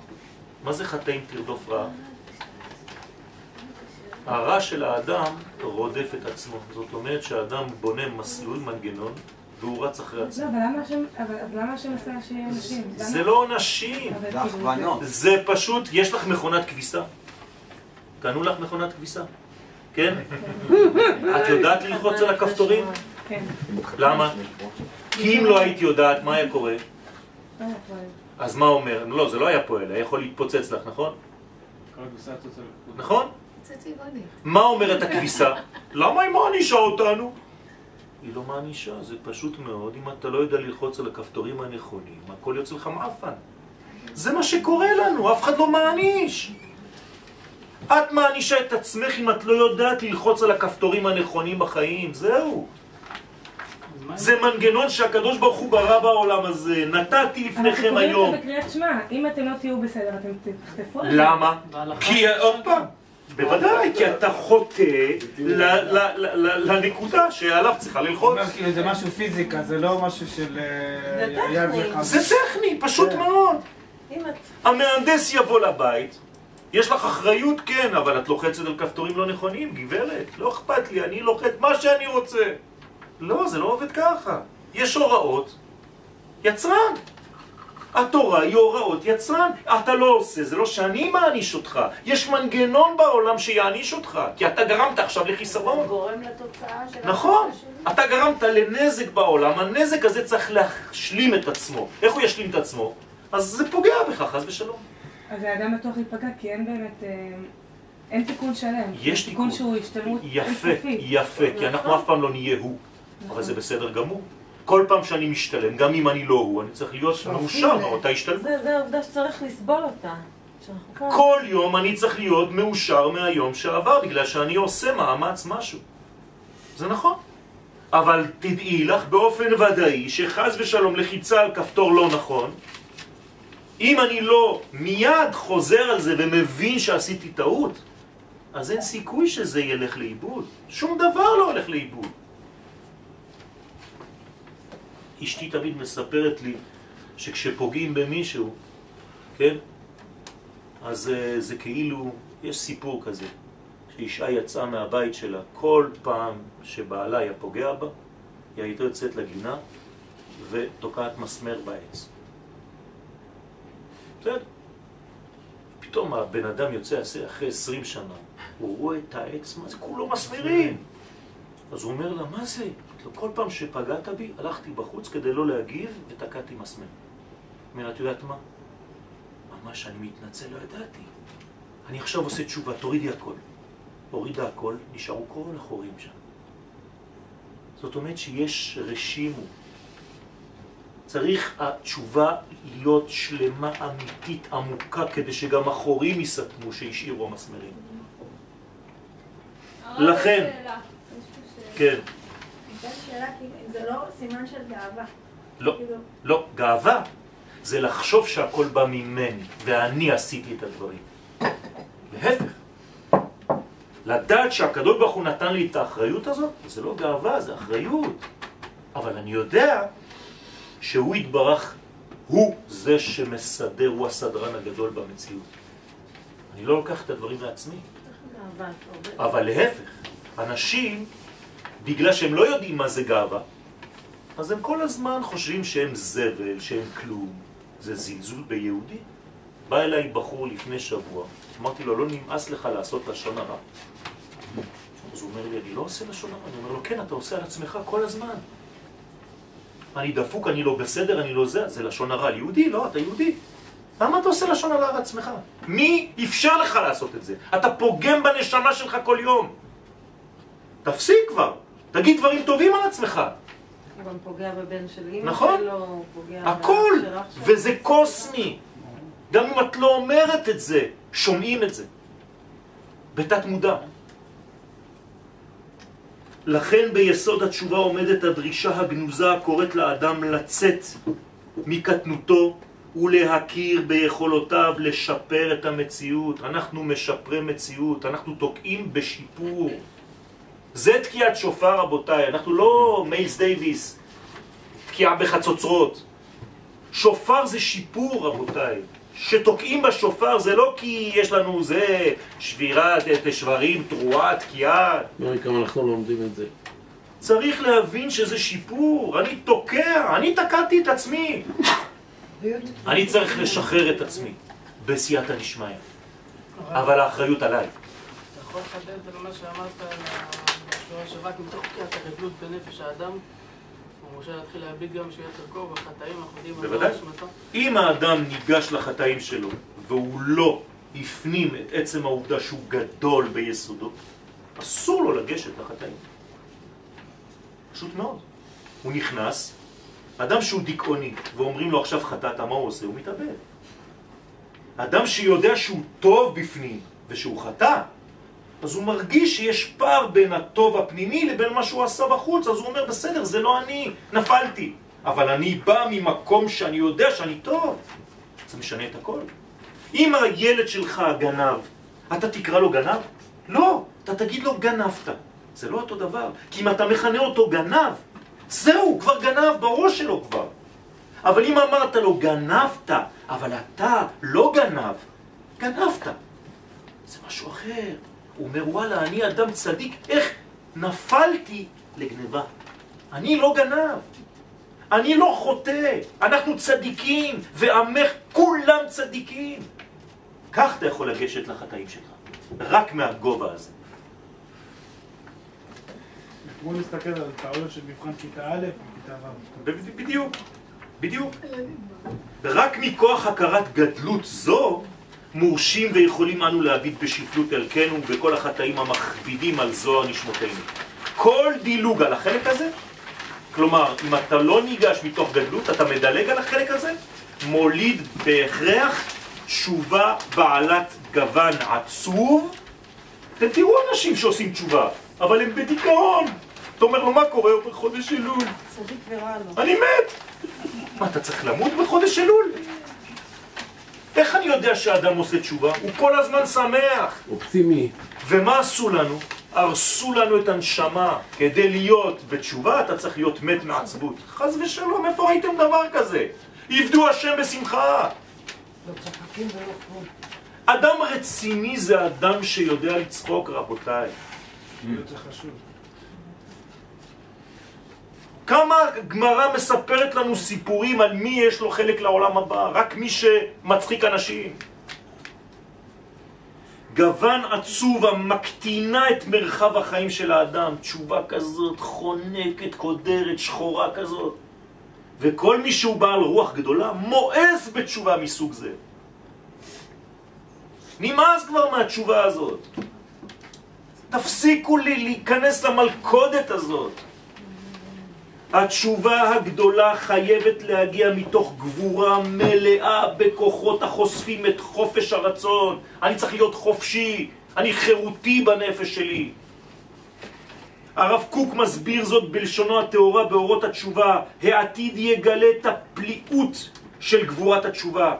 מה זה חטאים תרדוף רעה? הרע של האדם רודף את עצמו. זאת אומרת שהאדם בונה מסלול, מנגנון, והוא רץ אחרי לא, עצמו. אבל למה השם, אבל אבל למה השם עשה שיהיה נשים? זה לא עונשים, זה כאילו, הכוונות. זה פשוט, יש לך מכונת כביסה? קנו לך מכונת כביסה? כן? (laughs) את יודעת ללחוץ על הכפתורים? כן. למה? כי אם לא היית יודעת, מה היה קורה? לא, אז מה אומר? לא, זה לא היה פועל, היה יכול להתפוצץ לך, נכון? נכון? זה. מה אומרת הכביסה? למה היא מענישה אותנו? היא לא מענישה, זה פשוט מאוד, אם אתה לא יודע ללחוץ על הכפתורים הנכונים, הכל יוצא לך מעפן. זה מה שקורה לנו, אף אחד לא מעניש. את מענישה את עצמך אם את לא יודעת ללחוץ על הכפתורים הנכונים בחיים, זהו. זה מנגנון שהקדוש ברוך הוא ברא בעולם הזה, נתתי אנחנו לפניכם קוראים היום. את זה בקריאת שמע, אם אתם לא תהיו בסדר, אתם תחטפו על זה. למה? כי עוד פעם, בוודאי, כי אתה חוטא ל- ל- ל- ל- לנקודה שעליו צריכה ללחוץ. אומר כאילו זה משהו פיזיקה, זה לא משהו של אה, זה יד טכני. וחד. זה טכני, פשוט כן. מאוד. המהנדס יבוא לבית, יש לך אחריות, כן, אבל את לוחצת על כפתורים לא נכונים, גברת, לא אכפת לי, אני לוחץ מה שאני רוצה. לא, זה לא עובד ככה. יש הוראות, יצרן. התורה היא הוראות יצרן. אתה לא עושה, זה לא שאני מעניש אותך. יש מנגנון בעולם שיעניש אותך, כי אתה גרמת עכשיו זה לחיסרון. גורם לתוצאה של... נכון. אתה גרמת לנזק בעולם, הנזק הזה צריך להשלים את עצמו. איך הוא ישלים את עצמו? אז זה פוגע בך, חס ושלום. אז האדם בטוח להיפגע, כי אין באמת, אה, אין תיקון שלם. יש תיקון. שהוא השתלמות יפה. יפה, כי אנחנו אף פעם לא נהיה הוא. אבל נכון. זה בסדר גמור. כל פעם שאני משתלם, גם אם אני לא הוא, אני צריך להיות מאושר מאותה השתלמות. זה זה העובדה שצריך לסבול אותה. כל יום אני צריך להיות מאושר מהיום שעבר, בגלל שאני עושה מאמץ משהו. זה נכון. אבל תדעי לך באופן ודאי שחז ושלום לחיצה על כפתור לא נכון, אם אני לא מיד חוזר על זה ומבין שעשיתי טעות, אז אין סיכוי שזה ילך לאיבוד. שום דבר לא הולך לאיבוד. אשתי תמיד מספרת לי שכשפוגעים במישהו, כן? אז אה, זה כאילו, יש סיפור כזה, שאישה יצאה מהבית שלה, כל פעם שבעלה היה פוגע בה, היא הייתה יוצאת לגינה ותוקעת מסמר בעץ. בסדר. פתאום הבן אדם יוצא אחרי 20 שנה, הוא רואה את העץ, מה זה כולו מסמרים. אז הוא אומר לה, מה זה? לו, כל פעם שפגעת בי, הלכתי בחוץ כדי לא להגיב ותקעתי מסמר. אומר, את יודעת מה? ממש אני מתנצל, לא ידעתי. אני עכשיו עושה תשובה, תורידי הכל. הורידה הכל, נשארו כל החורים שם. זאת אומרת שיש רשימו. צריך התשובה להיות שלמה, אמיתית, עמוקה, כדי שגם החורים יסתמו שהשאירו המסמרים. לכן, כן, הייתה שאלה, כאילו, זה לא סימן של גאווה. לא, כאילו, לא, גאווה זה לחשוב שהכל בא ממני, ואני עשיתי את הדברים. להפך, לדעת שהקדוש ברוך הוא נתן לי את האחריות הזאת, זה לא גאווה, זה אחריות. אבל אני יודע שהוא יתברך, הוא זה שמסדר, הוא הסדרן הגדול במציאות. אני לא לוקח את הדברים לעצמי. אבל להפך, אנשים, בגלל שהם לא יודעים מה זה גאווה, אז הם כל הזמן חושבים שהם זבל, שהם כלום. זה זלזול ביהודי. בא אליי בחור לפני שבוע, אמרתי לו, לא נמאס לך לעשות לשון הרע. אז הוא אומר לי, אני לא עושה לשון הרע. אני אומר לו, כן, אתה עושה על עצמך כל הזמן. אני דפוק, אני לא בסדר, אני לא זה, זה לשון הרע. יהודי? לא, אתה יהודי. למה אתה עושה לשון הרע על עצמך? מי אפשר לך לעשות את זה? אתה פוגם בנשמה שלך כל יום. תפסיק כבר, תגיד דברים טובים על עצמך. הוא גם פוגע בבן של אמא נכון. שלו, פוגע הכל. וזה קוסמי. גם אם את לא אומרת את זה, שומעים את זה. בתת מודע. לכן ביסוד התשובה עומדת הדרישה הגנוזה הקוראת לאדם לצאת מקטנותו ולהכיר ביכולותיו לשפר את המציאות. אנחנו משפרי מציאות, אנחנו תוקעים בשיפור. זה תקיעת שופר רבותיי, אנחנו לא מיילס דייוויס, תקיעה בחצוצרות. שופר זה שיפור רבותיי. שתוקעים בשופר זה לא כי יש לנו זה שבירת את שברים, תרועה, תקיעה. כמה אנחנו לומדים את זה. צריך להבין שזה שיפור. אני תוקע, אני תקעתי את עצמי. אני צריך לשחרר את עצמי בסייעתא דשמיא. אבל האחריות עליי. אתה יכול לחדד על מה שאמרת על השורה שרק מתוך פקיעת החבלות בנפש האדם, הוא משה להתחיל להביט גם שיהיה תרכו בחטאים אנחנו יודעים על בוודאי. אם האדם ניגש לחטאים שלו והוא לא הפנים את עצם העובדה שהוא גדול ביסודו, אסור לו לגשת לחטאים. פשוט מאוד. הוא נכנס, אדם שהוא דיכאוני ואומרים לו עכשיו חטאת, מה הוא עושה? הוא מתאבד. אדם שיודע שהוא טוב בפנים ושהוא חטא, אז הוא מרגיש שיש פער בין הטוב הפנימי לבין מה שהוא עשה בחוץ, אז הוא אומר, בסדר, זה לא אני, נפלתי. אבל אני בא ממקום שאני יודע שאני טוב. זה משנה את הכל. אם הילד שלך גנב, אתה תקרא לו גנב? לא, אתה תגיד לו גנבת. זה לא אותו דבר. כי אם אתה מכנה אותו גנב, זהו, כבר גנב בראש שלו כבר. אבל אם אמרת לו גנבת, אבל אתה לא גנב, גנבת. זה משהו אחר. הוא אומר, וואלה, אני אדם צדיק, איך נפלתי לגניבה? אני לא גנב. אני לא חוטא, אנחנו צדיקים, ועמך כולם צדיקים. כך אתה יכול לגשת לחטאים שלך, רק מהגובה הזה. כמו להסתכל על טעויות של מבחן כיתה א' וכיתה ו'. בדיוק, בדיוק. רק מכוח הכרת גדלות זו, מורשים ויכולים אנו להביט בשפלות ערכנו ובכל החטאים המכבידים על זוהר נשמותינו. כל דילוג על החלק הזה, כלומר, אם אתה לא ניגש מתוך גדלות, אתה מדלג על החלק הזה, מוליד בהכרח תשובה בעלת גוון עצוב. אתם תראו אנשים שעושים תשובה, אבל הם בדיכאון. אתה אומר לו, מה קורה הוא בחודש אלול? צדיק ורע לו. אני מת! מה, אתה צריך למות בחודש אלול? איך אני יודע שהאדם עושה תשובה? הוא כל הזמן שמח. אופטימי. ומה עשו לנו? הרסו לנו את הנשמה. כדי להיות בתשובה אתה צריך להיות מת מעצבות. חס ושלום, איפה ראיתם דבר כזה? עבדו השם בשמחה. אדם רציני זה אדם שיודע לצחוק, רבותיי. זה חשוב. כמה גמרא מספרת לנו סיפורים על מי יש לו חלק לעולם הבא, רק מי שמצחיק אנשים. גוון עצוב המקטינה את מרחב החיים של האדם, תשובה כזאת, חונקת, קודרת, שחורה כזאת. וכל מי שהוא בעל רוח גדולה מואס בתשובה מסוג זה. נמאס כבר מהתשובה הזאת. תפסיקו לי להיכנס למלכודת הזאת. התשובה הגדולה חייבת להגיע מתוך גבורה מלאה בכוחות החושפים את חופש הרצון. אני צריך להיות חופשי, אני חירותי בנפש שלי. הרב קוק מסביר זאת בלשונו הטהורה באורות התשובה. העתיד יגלה את הפליאות של גבורת התשובה.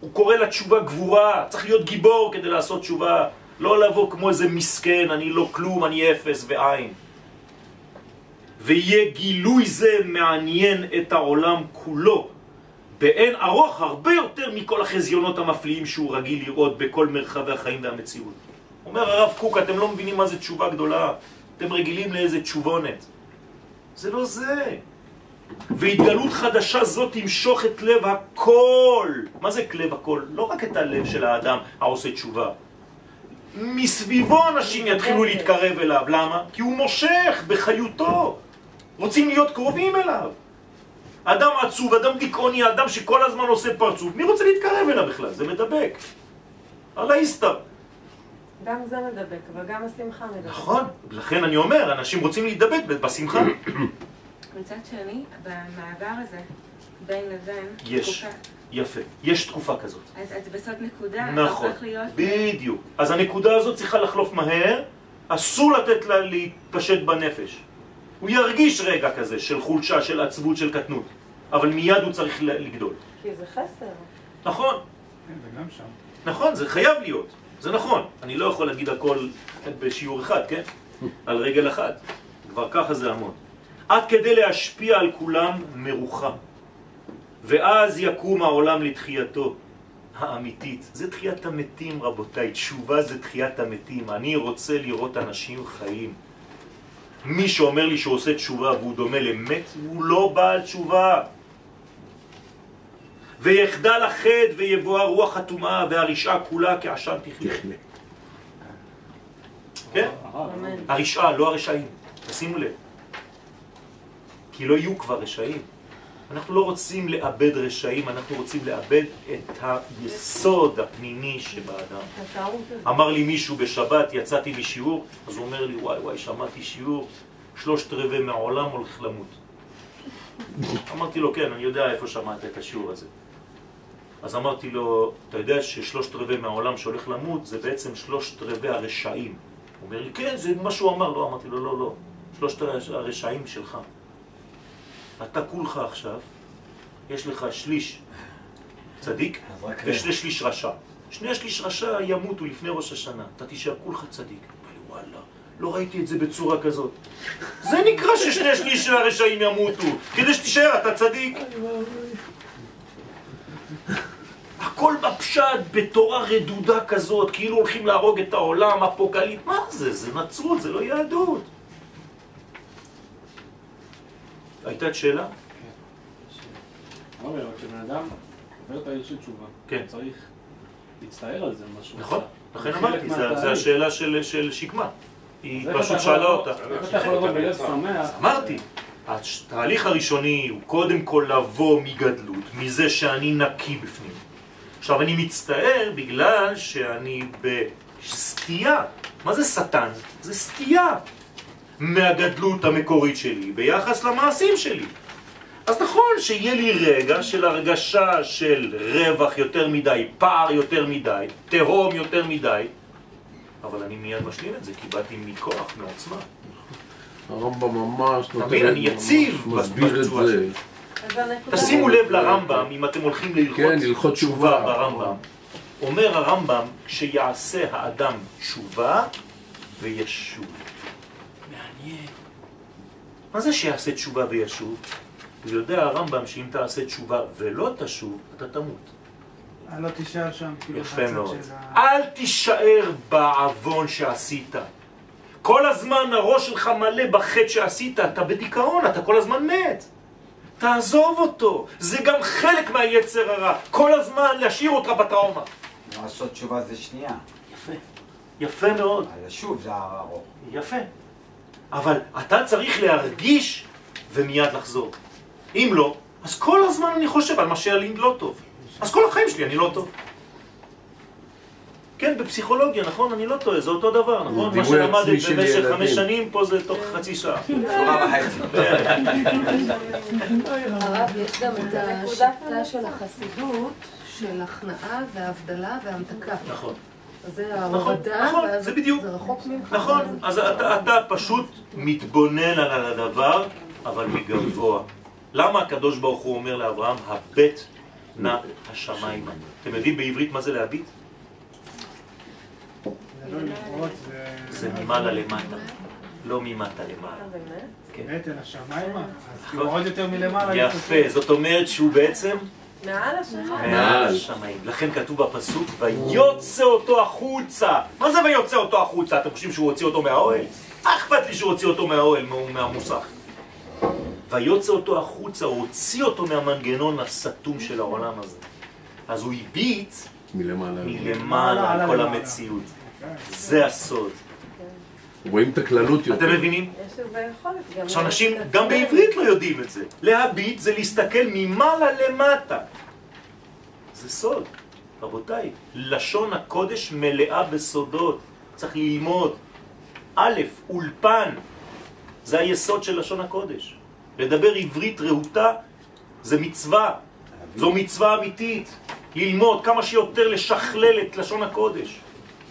הוא קורא לתשובה גבורה, צריך להיות גיבור כדי לעשות תשובה. לא לבוא כמו איזה מסכן, אני לא כלום, אני אפס ועין. ויהיה גילוי זה מעניין את העולם כולו באין ארוך הרבה יותר מכל החזיונות המפליאים שהוא רגיל לראות בכל מרחבי החיים והמציאות. אומר הרב קוק, אתם לא מבינים מה זה תשובה גדולה, אתם רגילים לאיזה תשובונת. זה לא זה. והתגלות חדשה זאת תמשוך את לב הכל. מה זה לב הכל? לא רק את הלב של האדם העושה תשובה. מסביבו אנשים יתחילו להתקרב אליו. למה? כי הוא מושך בחיותו. רוצים להיות קרובים אליו. אדם עצוב, אדם דיכאוני, אדם שכל הזמן עושה פרצוף, מי רוצה להתקרב אליו בכלל? זה מדבק. על האיסתר. גם זה מדבק, אבל גם השמחה מדבק. נכון, לכן אני אומר, אנשים רוצים להידבק בשמחה. מצד שני, במעבר הזה, בין לבין, יש. תקופה- יפה, יש תקופה כזאת. אז אז בסוף נקודה, נכון, הופך להיות... בדיוק. אז הנקודה הזאת צריכה לחלוף מהר, אסור לתת לה להתפשט בנפש. הוא ירגיש רגע כזה של חולשה, של עצבות, של קטנות, אבל מיד הוא צריך לגדול. כי זה חסר. נכון, כן, זה גם שם. נכון, זה חייב להיות, זה נכון. אני לא יכול להגיד הכל בשיעור אחד, כן? על רגל אחת. כבר ככה זה המון. עד כדי להשפיע על כולם מרוחה. ואז יקום העולם לתחייתו. האמיתית. זה תחיית המתים, רבותיי. תשובה זה תחיית המתים. אני רוצה לראות אנשים חיים. מי שאומר לי שהוא עושה תשובה והוא דומה למת, הוא לא בעל תשובה. ויחדל החטא ויבוא הרוח הטומאה והרשעה כולה כעשן תכלה. כן? הרשעה, לא הרשעים. תשימו לב. כי לא יהיו כבר רשעים. אנחנו לא רוצים לאבד רשעים, אנחנו רוצים לאבד את היסוד הפנימי שבאדם. אמר לי מישהו בשבת, יצאתי משיעור, אז הוא אומר לי, וואי וואי, שמעתי שיעור, שלושת רבעי מהעולם הולך למות. אמרתי לו, כן, אני יודע איפה שמעת את השיעור הזה. אז אמרתי לו, אתה יודע ששלושת רבעי מהעולם שהולך למות זה בעצם שלושת רבעי הרשעים. הוא אומר לי, כן, זה מה שהוא אמר. לא, אמרתי לו, לא, לא, שלושת הרש- הרשעים שלך. אתה כולך עכשיו, יש לך שליש צדיק רק ושני שליש רשע. שני שליש רשע ימותו לפני ראש השנה, אתה תישאר כולך צדיק. וואלה, לא ראיתי את זה בצורה כזאת. זה נקרא ששני שליש של הרשעים ימותו, כדי שתישאר אתה צדיק. הכל בפשט, בתורה רדודה כזאת, כאילו הולכים להרוג את העולם, אפוקליפ, מה זה? זה נצרות, זה לא יהדות. הייתה את שאלה? אמרנו, אבל כשבן אדם עובר תהליך של תשובה, כן. צריך להצטער על זה, מה שהוא נכון. לכן זה אמרתי, מהתהליך. השאלה של של שקמה. היא פשוט שאלה אותה. איך אתה יכול לבוא בלב שמח? אמרתי, התהליך הראשוני הוא קודם כל לבוא מגדלות, מזה שאני נקי בפנים. עכשיו אני מצטער בגלל שאני בסטייה. מה זה שטן? זה סטייה מהגדלות המקורית שלי ביחס למעשים שלי. אז נכון שיהיה לי רגע של הרגשה של רווח יותר מדי, פער יותר מדי, תהום יותר מדי, אבל אני מיד משלים את זה, כי באתי מכוח, מעוצמה. הרמב"ם ממש נותן... מבין? אני יציב מסביר את בצורה זה. שלי. תשימו לב לרמב"ם, אם אתם הולכים ללכות כן, תשובה. ברמב"ם. אומר הרמב"ם, כשיעשה האדם תשובה וישוב. מה זה שיעשה תשובה וישוב? הוא יודע הרמב"ם שאם תעשה תשובה ולא תשוב, אתה תמות. אה, לא תישאר שם, כאילו, יפה מאוד. של ה- אל תישאר בעוון שעשית. כל הזמן הראש שלך מלא בחטא שעשית, אתה בדיכאון, אתה כל הזמן מת. תעזוב אותו, זה גם חלק מהיצר הרע. כל הזמן להשאיר אותך בטראומה. לעשות תשובה זה שנייה. יפה, יפה מאוד, על השוב זה הר ארוך. יפה. אבל אתה צריך להרגיש ומיד לחזור. אם לא, אז כל הזמן אני חושב על מה שהיה לי לא טוב. אז כל החיים שלי אני לא טוב. כן, בפסיכולוגיה, נכון? אני לא טועה, זה אותו דבר, נכון? מה שלמדת במשך. חמש שנים, פה זה תוך חצי שעה. (laughs) שורה וחצי. (laughs) הרב, יש גם את השיטה של החסידות, של הכנעה והבדלה והמתקה. נכון. זה נכון, ההורדה, נכון, ואז זה בדיוק. זה רחוק ממך. נכון, אז אתה, אתה פשוט מתבונן על הדבר, אבל מגבוה. למה הקדוש ברוך הוא אומר לאברהם, הבט נא השמיימה? אתם יודעים בעברית מה זה להביט? זה לא זה ממעלה למטה, לא ממטה למעלה. אה, באמת? כן. נטל השמיימה. אז כאילו עוד יותר מלמעלה. יפה, זאת אומרת שהוא בעצם מעל השמיים. מעל השמיים. לכן כתוב בפסוק, ויוצא אותו החוצה. מה זה ויוצא אותו החוצה? אתם חושבים שהוא הוציא אותו מהאוהל? מה אכפת לי שהוא הוציא אותו מהאוהל, מה- מהמוסך? ויוצא אותו החוצה, הוא הוציא אותו מהמנגנון הסתום של העולם הזה. אז הוא הביט מלמעלה. מלמעלה על כל המציאות. זה הסוד. רואים את הכללות יותר. אתם מבינים? עכשיו אנשים. גם בעברית לא יודעים את זה. להביט זה להסתכל ממעלה למטה. זה סוד, רבותיי. לשון הקודש מלאה בסודות. צריך ללמוד. א', אולפן, זה היסוד של לשון הקודש. לדבר עברית רהוטה זה מצווה. זו מצווה אמיתית. ללמוד כמה שיותר לשכלל את לשון הקודש.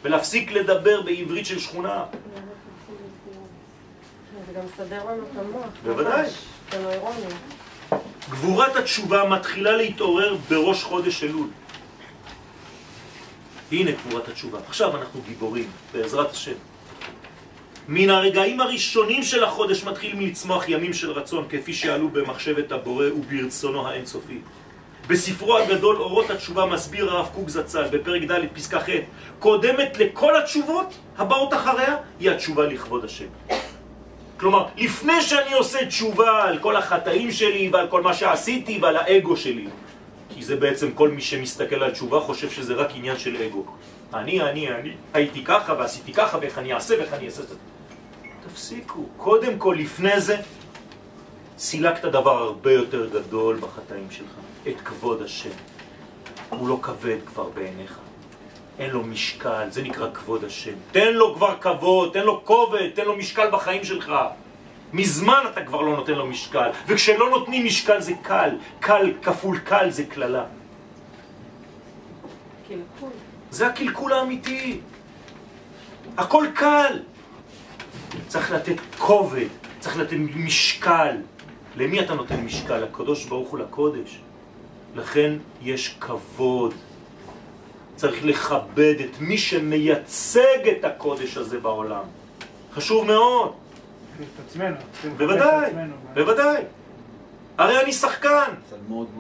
ולהפסיק לדבר בעברית של שכונה. זה גם מסדר לנו את המוח. בוודאי. ממש, את הנוירונים. גבורת התשובה מתחילה להתעורר בראש חודש אלול. הנה גבורת התשובה. עכשיו אנחנו גיבורים, בעזרת השם. מן הרגעים הראשונים של החודש מתחילים לצמוח ימים של רצון, כפי שעלו במחשבת הבורא וברצונו האינסופי. בספרו הגדול אורות התשובה מסביר הרב קוק זצ"ל בפרק ד' פסקה ח' קודמת לכל התשובות הבאות אחריה היא התשובה לכבוד השם. כלומר, לפני שאני עושה תשובה על כל החטאים שלי ועל כל מה שעשיתי ועל האגו שלי, כי זה בעצם כל מי שמסתכל על תשובה חושב שזה רק עניין של אגו. אני, אני, אני, הייתי ככה ועשיתי ככה ואיך אני אעשה ואיך אני אעשה את זה. תפסיקו. קודם כל, לפני זה, סילקת דבר הרבה יותר גדול בחטאים שלך, את כבוד השם. הוא לא כבד כבר בעיניך. אין לו משקל, זה נקרא כבוד השם. תן לו כבר כבוד, תן לו כובד, תן לו משקל בחיים שלך. מזמן אתה כבר לא נותן לו משקל, וכשלא נותנים משקל זה קל, קל כפול קל זה קללה. קלקול. זה הקלקול האמיתי. הכל קל. צריך לתת כובד, צריך לתת משקל. למי אתה נותן משקל? לקדוש ברוך הוא לקודש. לכן יש כבוד. צריך לכבד את מי שמייצג את הקודש הזה בעולם. חשוב מאוד. את עצמנו. את בוודאי. בוודאי. הרי אני שחקן.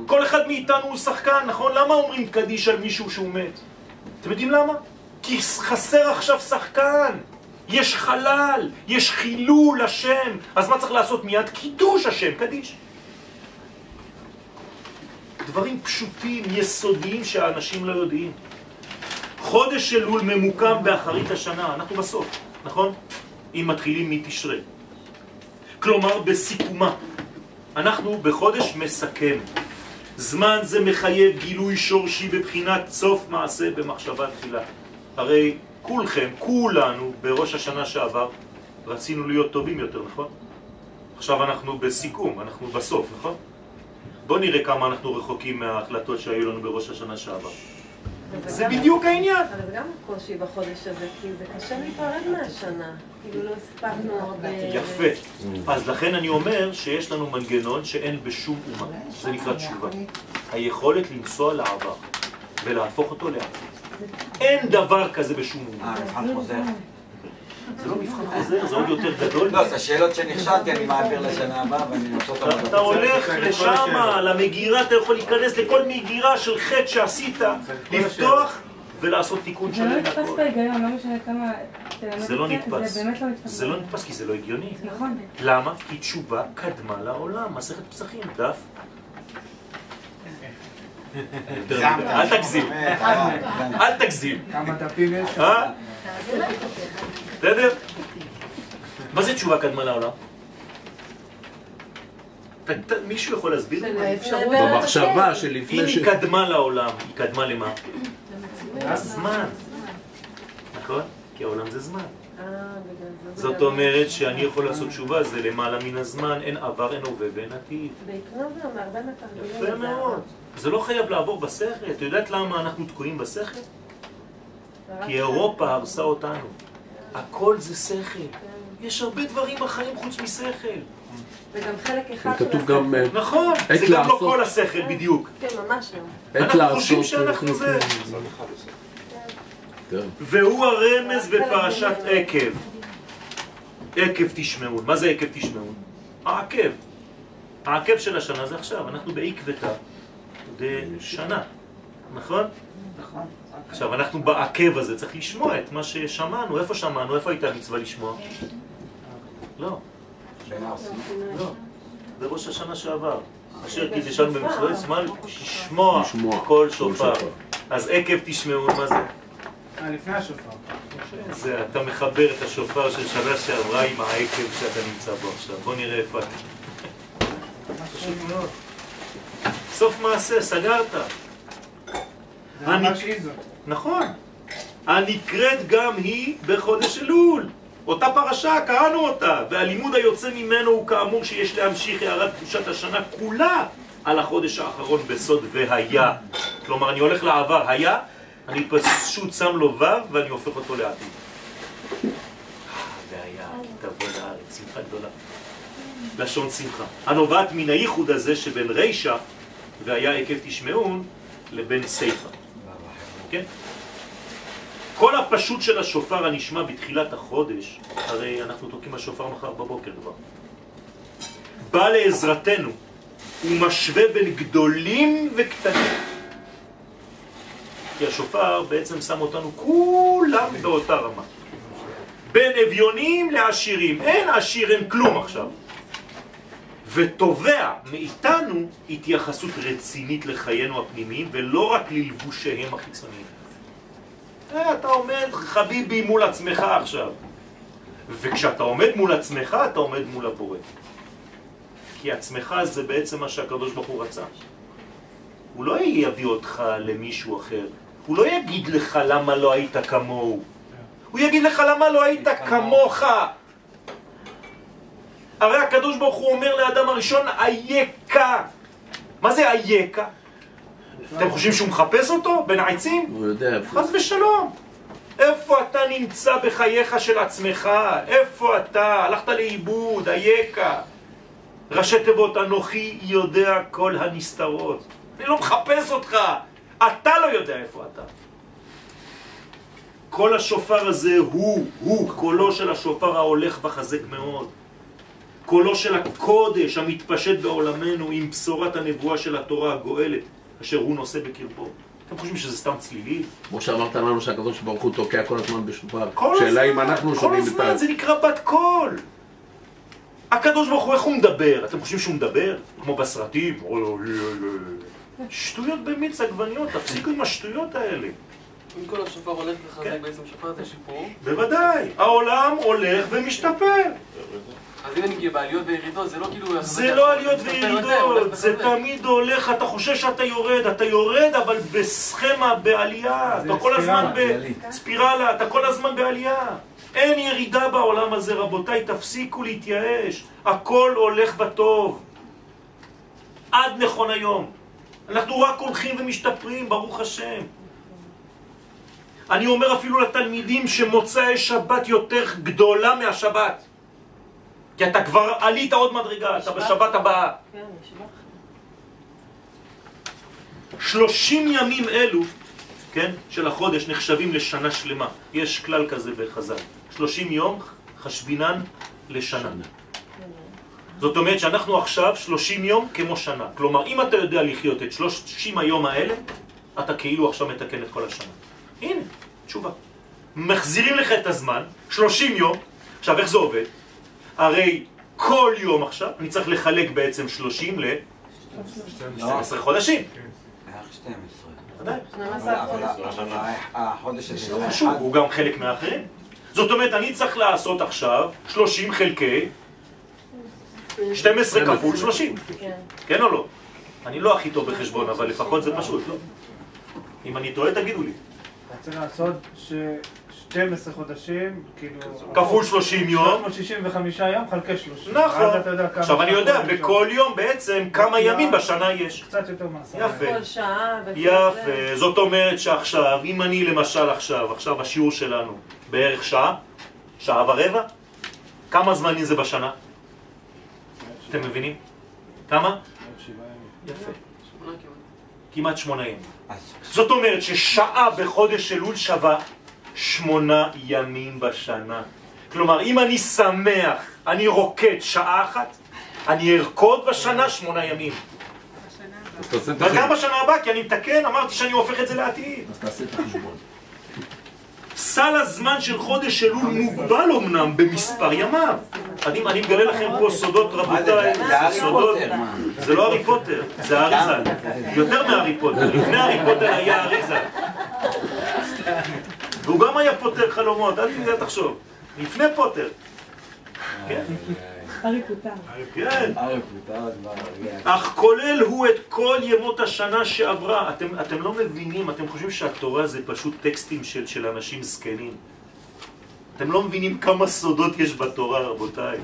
כל אחד מאיתנו הוא שחקן, נכון? למה אומרים קדיש על מישהו שהוא מת? אתם יודעים למה? כי חסר עכשיו שחקן. יש חלל, יש חילול השם. אז מה צריך לעשות מיד? קידוש השם, קדיש. דברים פשוטים, יסודיים שהאנשים לא יודעים. חודש אלול ממוקם באחרית השנה, אנחנו בסוף, נכון? אם מתחילים מתשרי. כלומר, בסיכומה. אנחנו בחודש מסכם. זמן זה מחייב גילוי שורשי בבחינת סוף מעשה במחשבה תחילה. הרי כולכם, כולנו, בראש השנה שעבר, רצינו להיות טובים יותר, נכון? עכשיו אנחנו בסיכום, אנחנו בסוף, נכון? בואו נראה כמה אנחנו רחוקים מההחלטות שהיו לנו בראש השנה שעבר. זה בדיוק העניין. אבל זה גם קושי בחודש הזה, כי זה קשה להיפרד מהשנה. כאילו לא הספקנו הרבה... יפה. אז לכן אני אומר שיש לנו מנגנון שאין בשום אומה. זה נקרא תשובה. היכולת לנסוע לעבר ולהפוך אותו לעתיד. אין דבר כזה בשום אומה. אה. זה לא מבחן חוזר, זה עוד יותר גדול. לא, זה שאלות שנכשלתי, אני מעביר לשנה הבאה ואני נוצא אותן. אתה- הולך לשם, למגירה, אתה יכול להיכנס לכל מגירה של חטא שעשית, לפתוח ולעשות תיקון זה לא שלם נתפס. בהיגיון, לא משנה כמה זה לא לא נתפס. זה לא נתפס כי זה לא הגיוני. נכון. למה? כי תשובה קדמה לעולם. מסכת פסחים, דף. אל תגזים. אל תגזים. כמה דפים יש? בסדר? מה זה תשובה קדמה לעולם? מישהו יכול להסביר? לי? האפשרות- במחשבה שלפני אם ש... היא קדמה לעולם, היא קדמה למה? זמן. נכון? כי העולם זה זמן. אה. זאת אומרת שאני יכול לעשות תשובה, זה למעלה מן הזמן, אין עבר, אין הווה ואין עתיד. בעקרון זה אומר, הרבה מתרגלים. יפה מאוד. זה לא חייב לעבור בשכל. את יודעת למה אנחנו תקועים בשכל? כי אירופה הרסה אותנו. הכל זה שכל. יש הרבה דברים בחיים חוץ משכל. וגם חלק אחד כתוב השכל. גם, אה, נכון, זה גם לא. כל השכל בדיוק. כן, ממש לא. אנחנו. חושבים שאנחנו זה. כן. והוא הרמז בפרשת עקב. עקב תשמעון. מה זה עקב תשמעון? העקב. העקב של השנה זה עכשיו, אנחנו בעקבתא דשנה, נכון? נכון. עכשיו, אנחנו בעקב הזה, צריך לשמוע את מה ששמענו. איפה שמענו? איפה הייתה מצווה לשמוע? לא, לא. בראש השנה שעבר. אשר קידשנו במצוות זמן לשמוע לשמוע כל שופר. אז עקב תשמעו, מה זה? אה, לפני השופר. זה, אתה מחבר את השופר של שנה שעברה עם העקב שאתה נמצא בו עכשיו. בוא נראה איפה אתה. פשוט מאוד. סוף מעשה, סגרת. זה אני- ממש איזו. נכון. הנקראת גם היא בחודש אלול. אותה פרשה, קראנו אותה, והלימוד היוצא ממנו הוא כאמור שיש להמשיך הערת קדושת השנה כולה על החודש האחרון בסוד והיה. כלומר, אני הולך לעבר, היה, אני פשוט שם לו ו' ואני הופך אותו לעתיד. אה, והיה, כי תבוא לארץ, שמחה גדולה. לשון שמחה. הנובעת מן הייחוד הזה שבין רישא והיה עקב תשמעון לבין סיפא. כן? כל הפשוט של השופר הנשמע בתחילת החודש, הרי אנחנו תוקעים השופר מחר בבוקר כבר, בא לעזרתנו הוא משווה בין גדולים וקטנים. כי השופר בעצם שם אותנו כולם באותה רמה. בין אביונים לעשירים. אין עשיר, אין כלום עכשיו. ותובע מאיתנו התייחסות רצינית לחיינו הפנימיים ולא רק ללבושיהם החיצוניים. אה, אתה עומד חביבי מול עצמך עכשיו. וכשאתה עומד מול עצמך, אתה עומד מול הבורא. כי עצמך זה בעצם מה שהקדוש ברוך הוא רצה. הוא לא יביא אותך למישהו אחר. הוא לא יגיד לך למה לא היית כמוהו. הוא יגיד לך למה לא היית כמוך. הרי הקדוש ברוך הוא אומר לאדם הראשון, אייכה. מה זה אייכה? אתם חושבים שהוא מחפש אותו בין העצים? הוא יודע איפה. חס ושלום. איפה אתה נמצא בחייך של עצמך? איפה אתה? הלכת לאיבוד, אייכה. ראשי תיבות, אנוכי יודע כל הנסתרות. אני לא מחפש אותך, אתה לא יודע איפה אתה. כל השופר הזה הוא, הוא, קולו של השופר ההולך וחזק מאוד. קולו של הקודש המתפשט בעולמנו עם בשורת הנבואה של התורה הגואלת, אשר הוא נושא בקרבו. אתם חושבים שזה סתם צלילי? כמו שאמרת לנו שהקדוש ברוך הוא תוקע כל הזמן בשופר. כל שאלה אם הזמן, אנחנו כל שומעים את הזמן. זה נקרא בת קול. הקדוש ברוך הוא, איך הוא מדבר? אתם חושבים שהוא מדבר? כמו בסרטים? שטויות במיץ עגבניות, תפסיקו עם השטויות האלה. אם כל השופר הולך וחזק, כן. בעצם שופר זה שיפור. בוודאי, העולם הולך ומשתפר. אז אם אני בעליות וירידות, זה לא כאילו... זה לא עליות וירידות, זה. תמיד הולך, אתה חושב שאתה יורד, אתה יורד אבל בסכמה, בעלייה, אתה כל הזמן ספירלה, בספירלה, אתה כל הזמן בעלייה. אין ירידה בעולם הזה, רבותיי, תפסיקו להתייאש. הכל הולך וטוב. עד נכון היום. אנחנו רק הולכים ומשתפרים, ברוך השם. אני אומר אפילו לתלמידים שמוצאי שבת יותר גדולה מהשבת. כי אתה כבר עלית עוד מדרגה, אתה בשבת הבאה. כן, נשבע. שלושים ימים אלו, כן, של החודש נחשבים לשנה שלמה. יש כלל כזה בחז"ל. שלושים יום חשבינן לשנה. זאת אומרת שאנחנו עכשיו שלושים יום כמו שנה. כלומר, אם אתה יודע לחיות את שלושים היום האלה, אתה כאילו עכשיו מתקן את כל השנה. הנה, תשובה. מחזירים לך את הזמן, שלושים יום. עכשיו, איך זה עובד? הרי כל יום עכשיו, אני צריך לחלק בעצם שלושים ל... 12 חודשים. בערך 12. ודאי. 12 אבל- חודשים. אבל החודש הזה לא חשוב. הוא גם חלק מהאחרים. זאת אומרת, אני צריך לעשות עכשיו 30 חלקי 12 כפול 30. כן. כן או לא? אני לא הכי טוב בחשבון, אבל לפחות זה פשוט, לא? אם אני טועה, תגידו לי. אתה צריך לעשות ש... 12 חודשים, כאילו... כפול 30 יום. 365 יום חלקי 30. נכון. אז אתה יודע כמה עכשיו אני יודע בכל יום בעצם כמה ימים בשנה יש. קצת יותר מעשרה. יפה. כל שעה. יפה, זאת אומרת שעכשיו, אם אני למשל עכשיו, עכשיו השיעור שלנו בערך שעה, שעה ורבע, כמה זמנים זה בשנה? אתם מבינים? כמה? יפה, שמונה כמעט. שמונה ימים. אז זאת אומרת ששעה בחודש אלול שווה שמונה ימים בשנה. כלומר, אם אני שמח, אני רוקד שעה אחת, אני ארקוד בשנה שמונה ימים. וגם. בשנה הבאה, כי אני מתקן, אמרתי שאני הופך את זה לעתיד. אז תעשה את החשבון. סל הזמן של חודש אלול מוגבל אמנם במספר ימיו. אני, אני מגלה לכם פה סודות רבותיי, סודות? זה לא הארי פוטר, זה האריזל. יותר מהארי פוטר, לפני הארי פוטר היה האריזל. והוא גם היה פוטר חלומות, אל תדע תחשוב. לפני פוטר. כן, פוטר. כן. אך כולל הוא את כל ימות השנה שעברה. אתם, אתם לא מבינים, אתם חושבים שהתורה זה פשוט טקסטים של, של אנשים זקנים. אתם לא מבינים כמה סודות יש בתורה, רבותיי.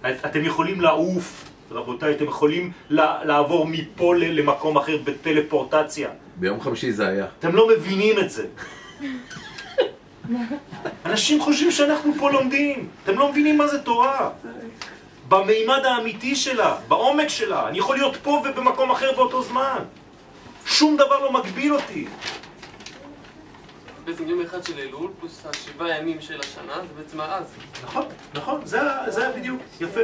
את, אתם יכולים לעוף, רבותיי, אתם יכולים לעבור מפה למקום אחר בטלפורטציה. ביום חמישי זה היה. אתם לא מבינים את זה. (laughs) אנשים חושבים שאנחנו פה לומדים. אתם לא מבינים מה זה תורה. במימד האמיתי שלה, בעומק שלה. אני יכול להיות פה ובמקום אחר באותו זמן. שום דבר לא מגביל אותי. בעצם יום אחד של אלול, פלוס השבעה ימים של השנה, זה בעצם אז. נכון, נכון, זה, זה בדיוק, יפה.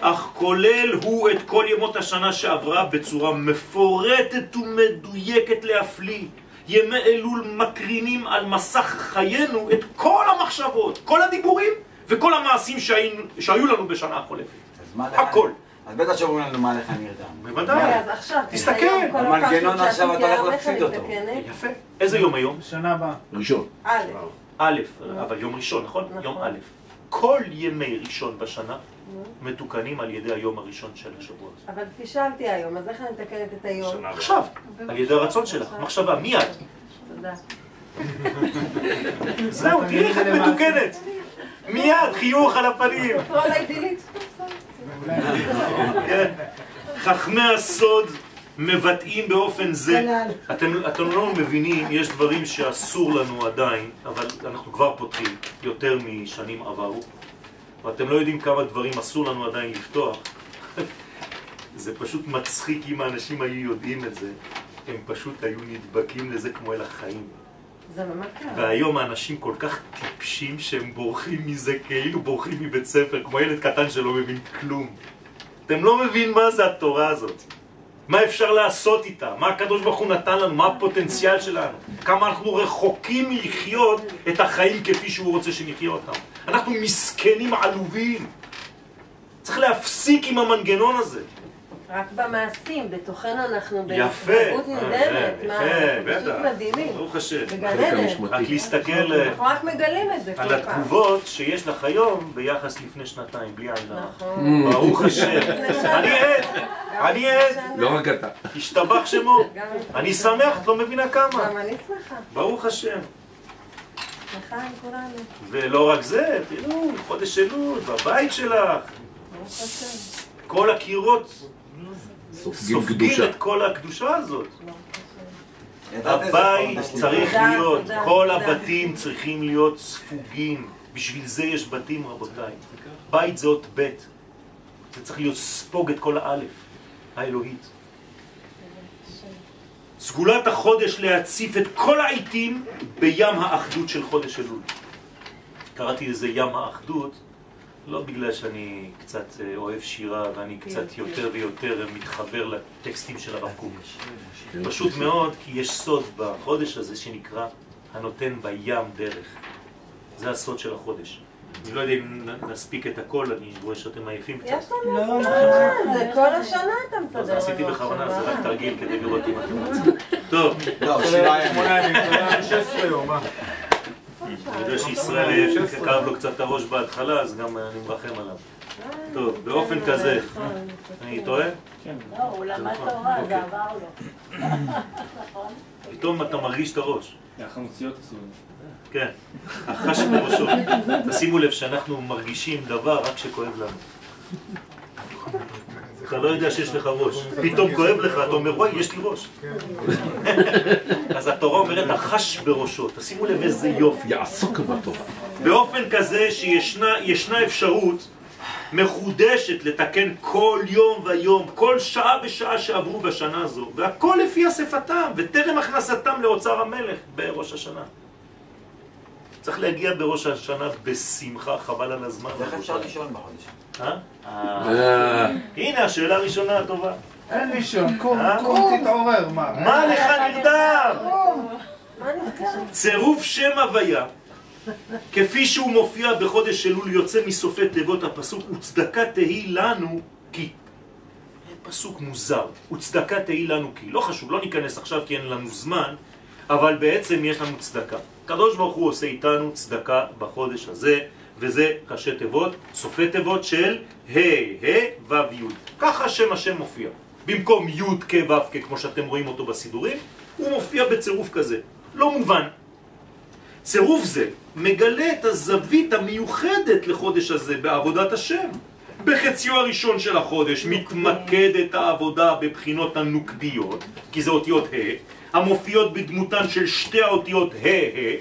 אך כולל הוא את כל ימות השנה שעברה בצורה מפורטת ומדויקת להפליא. ימי אלול מקרינים על מסך חיינו את כל המחשבות, כל הדיבורים וכל המעשים שהיינו, שהיו לנו בשנה החולפת. הכל. אז בטח שאומרים לנו מה לך נרדם. בוודאי. אז עכשיו, תסתכל. המנגנון עכשיו אתה הולך להפסיד אותו. יפה. איזה יום היום? שנה הבאה. ראשון. א', א', אבל יום ראשון, נכון? נכון. יום א'. כל ימי ראשון בשנה מתוקנים על ידי היום הראשון של השבוע הזה. אבל פישלתי היום, אז איך אני מתקנת את היום? עכשיו, על ידי הרצון שלך, מחשבה, מיד. תודה. (laughs) זהו, תראי איך את מתוקנת. מיד, חיוך על הפנים. (laughs) (laughs) כן. חכמי הסוד מבטאים באופן זה, אתם, אתם לא מבינים, יש דברים שאסור לנו עדיין, אבל אנחנו כבר פותחים יותר משנים עברו, ואתם לא יודעים כמה דברים אסור לנו עדיין לפתוח. (laughs) זה פשוט מצחיק אם האנשים היו יודעים את זה, הם פשוט היו נדבקים לזה כמו אל החיים. זה ממש קרה. והיום האנשים כל כך טיפשים שהם בורחים מזה כאילו בורחים מבית ספר, כמו ילד קטן שלא מבין כלום. אתם לא מבין מה זה התורה הזאת. מה אפשר לעשות איתה? מה הקדוש ברוך הוא נתן לנו? מה הפוטנציאל שלנו? כמה אנחנו רחוקים מלחיות את החיים כפי שהוא רוצה שנחיה אותם. אנחנו מסכנים עלובים. צריך להפסיק עם המנגנון הזה. רק במעשים, בתוכנו אנחנו יפה. בהתנהגות אה. מה, יפה, אנחנו פשוט בטח. מדהימים. ברוך השם. עדן. רק להסתכל אנחנו רק מגלים את זה על כל פעם. התגובות שיש לך היום ביחס לפני שנתיים, בלי עין הרע. נכון. ברוך השם. (laughs) אני עד, אני עד. לא רק אתה. השתבח שמו. אני שמח, את לא מבינה כמה. גם אני שמחה. ברוך השם. ולא רק זה, תראו, חודש אלול, בבית שלך. כל הקירות סופגים. את כל הקדושה הזאת. הבית צריך להיות, כל. הבתים צריכים להיות ספוגים. בשביל זה יש בתים, רבותיי. בית זה אות ב'. זה צריך להיות ספוג את כל האלף, האלוהית. סגולת החודש להציף את כל העיתים בים האחדות של חודש אלול. קראתי לזה ים האחדות, לא בגלל שאני קצת אה, אוהב שירה ואני קצת יותר ויותר מתחבר לטקסטים של הרב קוק. פשוט מאוד, כי יש סוד בחודש הזה שנקרא הנותן בים דרך. זה הסוד של החודש. אני לא יודע אם נספיק את הכל, אני רואה שאתם עייפים קצת. יש לנו זמן, זה כל השנה אתה לא, מסדר זה עשיתי בכוונה, זה רק? תרגיל כדי לראות אם אתם רוצים. טוב, לא, שבעה ימים. אני יודע שישראל כאב לו קצת את הראש בהתחלה, אז גם אני מרחם עליו. טוב, באופן כזה, אני טועה? לא, הוא למד תורה, זה עבר לו. (laughs) פתאום אתה מרגיש את הראש. החמוציות עשו את זה. כן, החש בראשו. תשימו לב שאנחנו מרגישים דבר רק כשכואב לנו. אתה לא יודע שיש לך ראש. פתאום כואב לך, אתה אומר, וואי, יש לי ראש. אז התורה אומרת, החש בראשו. תשימו לב איזה יופי. יעסוק בתורה. באופן כזה שישנה ישנה אפשרות מחודשת לתקן כל יום ויום, כל שעה ושעה שעברו בשנה הזו, והכל לפי אספתם, וטרם הכנסתם לאוצר המלך בראש השנה. צריך להגיע בראש השנה בשמחה, חבל על הזמן. איך אפשר. לישון בחודש? אה? אה, הנה השאלה הראשונה הטובה. אין לישון, קום, אה? קום, תתעורר, מה? מה לך נרדם? צירוף שם הוויה, כפי שהוא מופיע בחודש אלול יוצא מסופי תיבות הפסוק, וצדקה תהי לנו כי. פסוק מוזר, וצדקה תהי לנו כי. לא חשוב, לא ניכנס עכשיו כי אין לנו זמן, אבל בעצם יש לנו צדקה. הקדוש ברוך הוא עושה איתנו צדקה בחודש הזה, וזה ראשי תיבות, סופי תיבות של ה' ה' ו' י'. ככה שם השם מופיע. במקום י' כ' ו' כ' כמו שאתם רואים אותו בסידורים, הוא מופיע בצירוף כזה. לא מובן. צירוף זה מגלה את הזווית המיוחדת לחודש הזה בעבודת השם. בחציו הראשון של החודש מתמקדת העבודה בבחינות הנוקדיות, כי זה אותיות ה', המופיעות בדמותן של שתי האותיות ה' ה',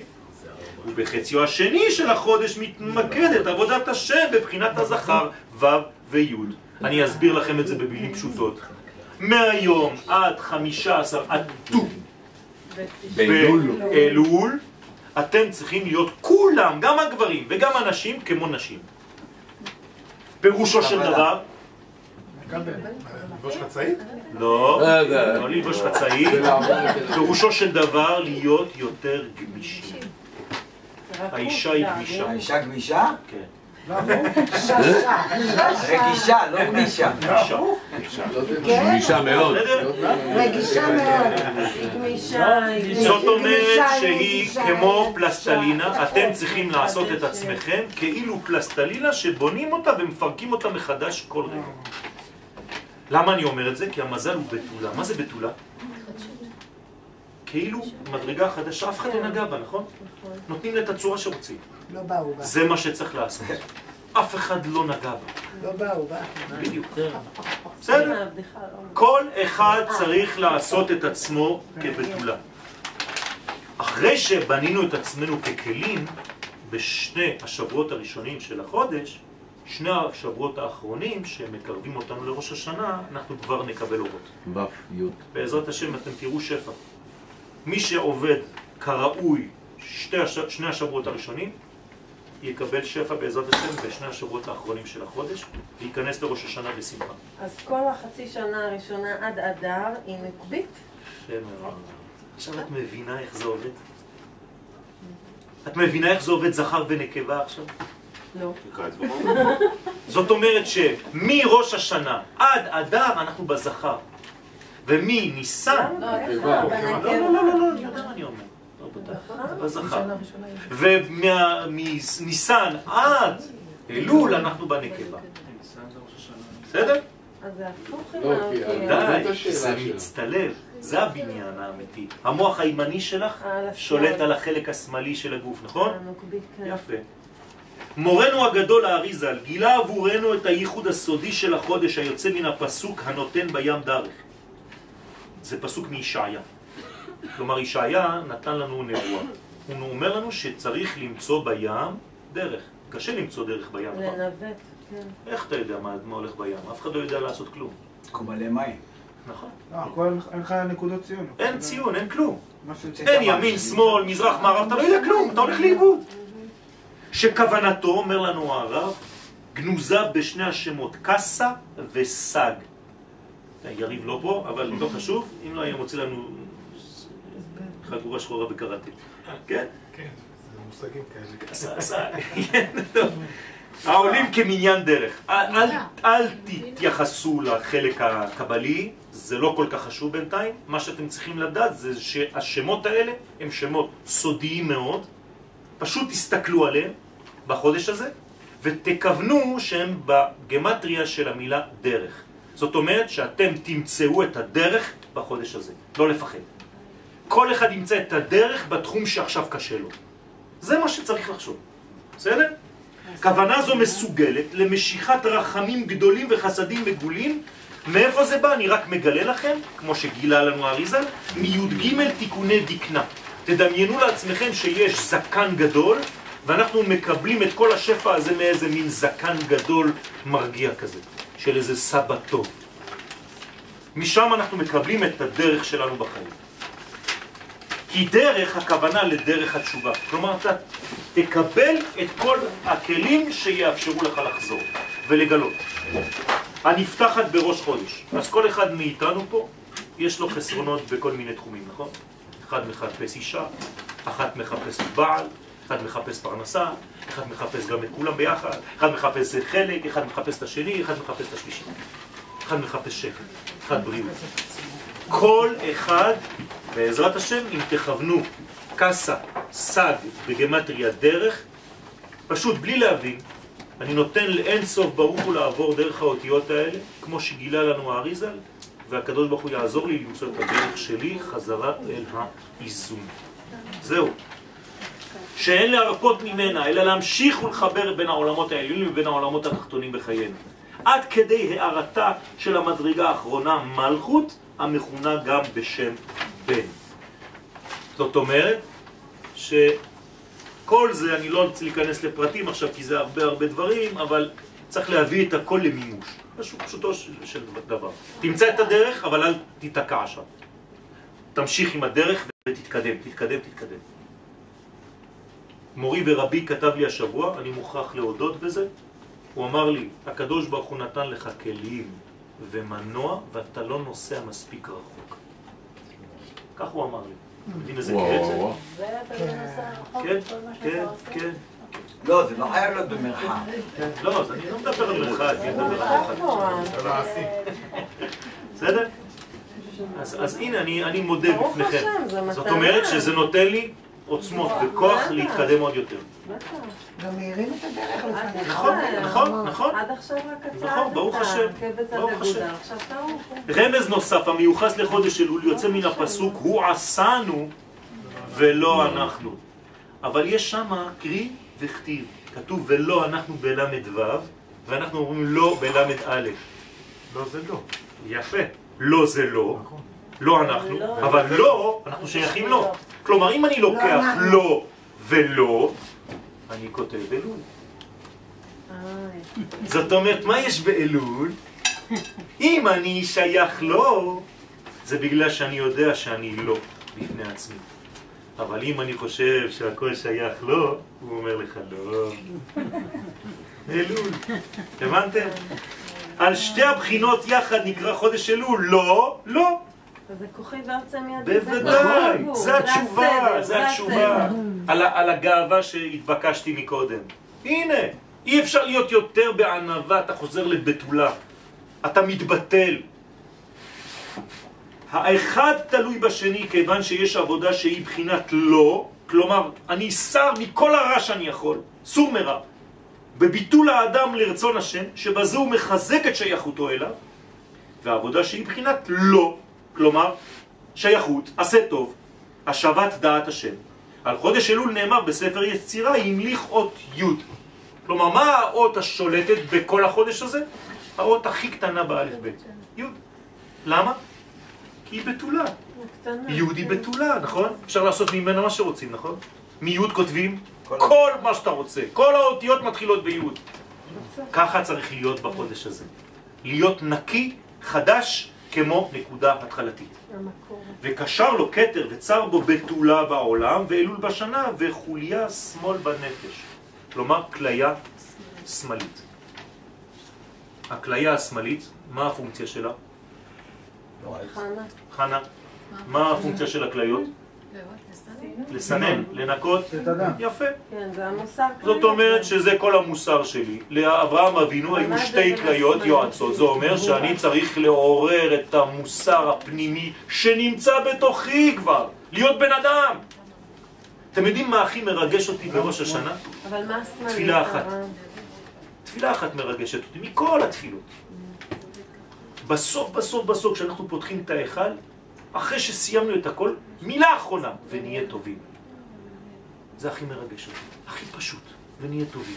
ובחציו השני של החודש מתמקדת עבודת השם בבחינת הזכר ו' וי'. אני אסביר לכם את זה במילים פשוטות. מהיום עד חמישה עשר עד ט"ו באלול. באלול, אתם צריכים להיות כולם, גם הגברים וגם הנשים, כמו נשים. פירושו של דבר, ללבוש חצאית? לא, לא ללבוש חצאית, פירושו של דבר להיות יותר גמישים. האישה היא גמישה. האישה גמישה? כן. רגישה, לא גמישה. גמישה. מאוד. רגישה מאוד. היא זאת אומרת שהיא כמו. פלסטלינה, אתם צריכים לעשות את עצמכם כאילו פלסטלינה שבונים אותה ומפרקים אותה מחדש כל רגע. למה אני אומר את זה? כי המזל הוא בתולה. מה זה בתולה? כאילו מדרגה חדשה, אף אחד לא נגע בה, נכון? נותנים לה את הצורה שרוצים. לא באו בה. זה מה שצריך לעשות. אף אחד לא נגע בה. לא באו בה. בדיוק. בסדר? כל אחד צריך לעשות את עצמו כבתולה. אחרי שבנינו את עצמנו ככלים, בשני השבועות הראשונים של החודש, שני השבועות האחרונים שמקרבים אותנו לראש השנה, אנחנו כבר נקבל אורות. ו' י'. בעזרת השם אתם תראו שפע. מי שעובד כראוי שתי הש... שני השבועות הראשונים, יקבל שפע בעזרת השם בשני השבועות האחרונים של החודש, וייכנס לראש השנה בשמחה. אז כל החצי שנה הראשונה עד אדר היא נקבית? יפה מאוד. עכשיו את מבינה איך זה עובד? את מבינה איך זה עובד זכר ונקבה עכשיו? לא. זאת אומרת שמראש השנה עד אדר אנחנו בזכר, ומניסן... לא. לא, לא, לא, לא, לא, אני יודע מה אני אומר. רבותיי, זה בזכר. ומניסן עד אלול אנחנו בנקבה. בסדר? אז זה הפוך לא. זאת די, זה. מצטלב, זה הבניין האמיתי. המוח הימני שלך השמאל. שולט על החלק השמאלי של הגוף, נכון? כן. יפה. מורנו הגדול האריזל גילה עבורנו את הייחוד הסודי של החודש היוצא מן הפסוק הנותן בים דרך. זה פסוק מישעיה. כלומר, ישעיה נתן לנו נבואה. הוא אומר לנו שצריך למצוא בים דרך. קשה למצוא דרך בים, נכון? לנווט, כן. איך אתה יודע מה, מה הולך בים? אף אחד לא יודע לעשות כלום. כמו מלא מים. נכון. לא, אין לך נקודות ציון. אין ציון, אין כלום. אין ימין, שמאל, מזרח, מערב, אתה לא יודע כלום, אתה הולך לאיבוד. שכוונתו, אומר לנו הרב, גנוזה בשני השמות, קסה וסג. יריב לא פה, אבל לא חשוב, אם לא היה מוצא לנו חגורה שחורה בקראטה. כן? כן, זה מושגים כאלה. טוב. העולים כמניין דרך. אל, אל, אל תתייחסו לחלק הקבלי, זה לא כל כך חשוב בינתיים. מה שאתם צריכים לדעת זה שהשמות האלה הם שמות סודיים מאוד. פשוט תסתכלו עליהם בחודש הזה, ותכוונו שהם בגמטריה של המילה דרך. זאת אומרת שאתם תמצאו את הדרך בחודש הזה, לא לפחד. כל אחד ימצא את הדרך בתחום שעכשיו קשה לו. זה מה שצריך לחשוב, בסדר? כוונה זו מסוגלת למשיכת רחמים גדולים וחסדים מגולים. מאיפה זה בא? אני רק מגלה לכם, כמו שגילה לנו אריזל, מי"ג תיקוני דקנה. תדמיינו לעצמכם שיש זקן גדול, ואנחנו מקבלים את כל השפע הזה מאיזה מין זקן גדול מרגיע כזה, של איזה סבא טוב. משם אנחנו מקבלים את הדרך שלנו בחיים. כי דרך הכוונה לדרך התשובה. כלומר, אתה תקבל את כל הכלים שיאפשרו לך לחזור ולגלות. הנפתחת בראש חודש. אז כל אחד מאיתנו פה, יש לו חסרונות בכל מיני תחומים, נכון? אחד מחפש אישה, אחת מחפש בעל, אחד מחפש פרנסה, אחד מחפש גם את כולם ביחד, אחד מחפש חלק, אחד מחפש את השני, אחד מחפש את השלישי. אחד מחפש שקט, אחד בריאות. כל אחד, בעזרת השם, אם תכוונו קסה, סג בגמטריה דרך, פשוט בלי להבין, אני נותן לאין סוף ברוך הוא לעבור דרך האותיות האלה, כמו שגילה לנו האריזל, והקדוש ברוך הוא יעזור לי למצוא את הדרך שלי חזרה אל האיזון. זהו. שאין להרפות ממנה, אלא להמשיך ולחבר בין העולמות העליונים ובין העולמות התחתונים בחיינו. עד כדי הערתה של המדרגה האחרונה, מלכות, המכונה גם בשם בן. זאת אומרת שכל זה, אני לא רוצה להיכנס לפרטים עכשיו כי זה הרבה הרבה דברים, אבל צריך להביא את הכל למימוש. פשוט פשוטו של, של דבר. תמצא את הדרך, אבל אל תיתקע שם. תמשיך עם הדרך ותתקדם, תתקדם, תתקדם. מורי ורבי כתב לי השבוע, אני מוכרח להודות בזה, הוא אמר לי, הקדוש ברוך הוא נתן לך כלים ומנוע ואתה לא נוסע מספיק רחוק. כך הוא אמר לי. אתם יודעים איזה וואו, זה? וואו. ואתה לא נוסע רחוק כן, מה כן, שאתה עושה? כן. לא, זה לא חייב להיות במרחק. לא, אז אני לא מדבר על מרחק, אני מדבר על מרחק. בסדר? אז, אז הנה, אני, אני מודה בפניכם. זה זאת. אומרת שזה נותן לי עוצמות וכוח. להתקדם עוד יותר. גם מאירים את הדרך לפעמים. נכון, נכון, נכון. עד עכשיו רק נכון, הצעדת, ברוך השם, ברוך השם. טעות. רמז נוסף המיוחס לחודש אלול יוצא מן הפסוק הוא עשנו ולא אנחנו. אבל יש שם קרי וכתיב. כתוב ולא אנחנו בל"ו ואנחנו אומרים לא בל"א. לא, זה לא. יפה. לא זה לא, לא אנחנו, לא. אבל לא, אנחנו שייכים לו. כלומר, אם אני לוקח אנחנו. לא ולא, אני כותב אלול. זאת אומרת, מה יש באלול? אם אני שייך לו, זה בגלל שאני יודע שאני לא בפני עצמי. אבל אם אני חושב שהכל שייך לו, הוא אומר לך לא. אלול. הבנתם? על שתי הבחינות יחד נקרא חודש אלול, לא, לא. אז זה כוחי ועוצם ידי. בוודאי, זה התשובה, זה התשובה. על הגאווה שהתבקשתי מקודם. הנה, אי אפשר להיות יותר בענווה, אתה חוזר לבתולה. אתה מתבטל. האחד תלוי בשני כיוון שיש עבודה שהיא בחינת לא, כלומר, אני שר מכל הרע שאני יכול, סור מרע. בביטול האדם לרצון השם, שבזה הוא מחזק את שייכותו אליו, והעבודה שהיא בחינת לא, כלומר, שייכות, עשה טוב, השבת דעת השם. על חודש אלול נאמר בספר יצירה, המליך אות י'. כלומר, מה האות השולטת בכל החודש הזה? האות הכי קטנה באלף בית. י'. למה? כי היא בתולה. י' היא בתולה, נכון? אפשר לעשות ממנה מה שרוצים, נכון? מי' כותבים כל מה שאתה רוצה. כל האותיות מתחילות בי'. ככה צריך להיות בחודש הזה. להיות נקי, חדש, כמו נקודה התחלתית. וקשר לו כתר וצר בו בתולה בעולם ואלול בשנה וחוליה שמאל בנפש. כלומר, כליה שמאלית. הכליה השמאלית, מה הפונקציה שלה? חנה. חנה, מה הפונקציה של הכליות? לסנן, לנקות. יפה. כן, זה המוסר. זאת אומרת שזה כל המוסר שלי. לאברהם אבינו היו שתי כליות יועצות. זה אומר שאני צריך לעורר את המוסר הפנימי שנמצא בתוכי כבר. להיות בן אדם. אתם יודעים מה הכי מרגש אותי בראש השנה? אבל מה השמאלי? תפילה אחת. תפילה אחת מרגשת אותי, מכל התפילות. בסוף, בסוף, בסוף, כשאנחנו פותחים את ההיכל, אחרי שסיימנו את הכל, מילה אחרונה, ונהיה טובים. זה הכי מרגש אותי, הכי פשוט, ונהיה טובים.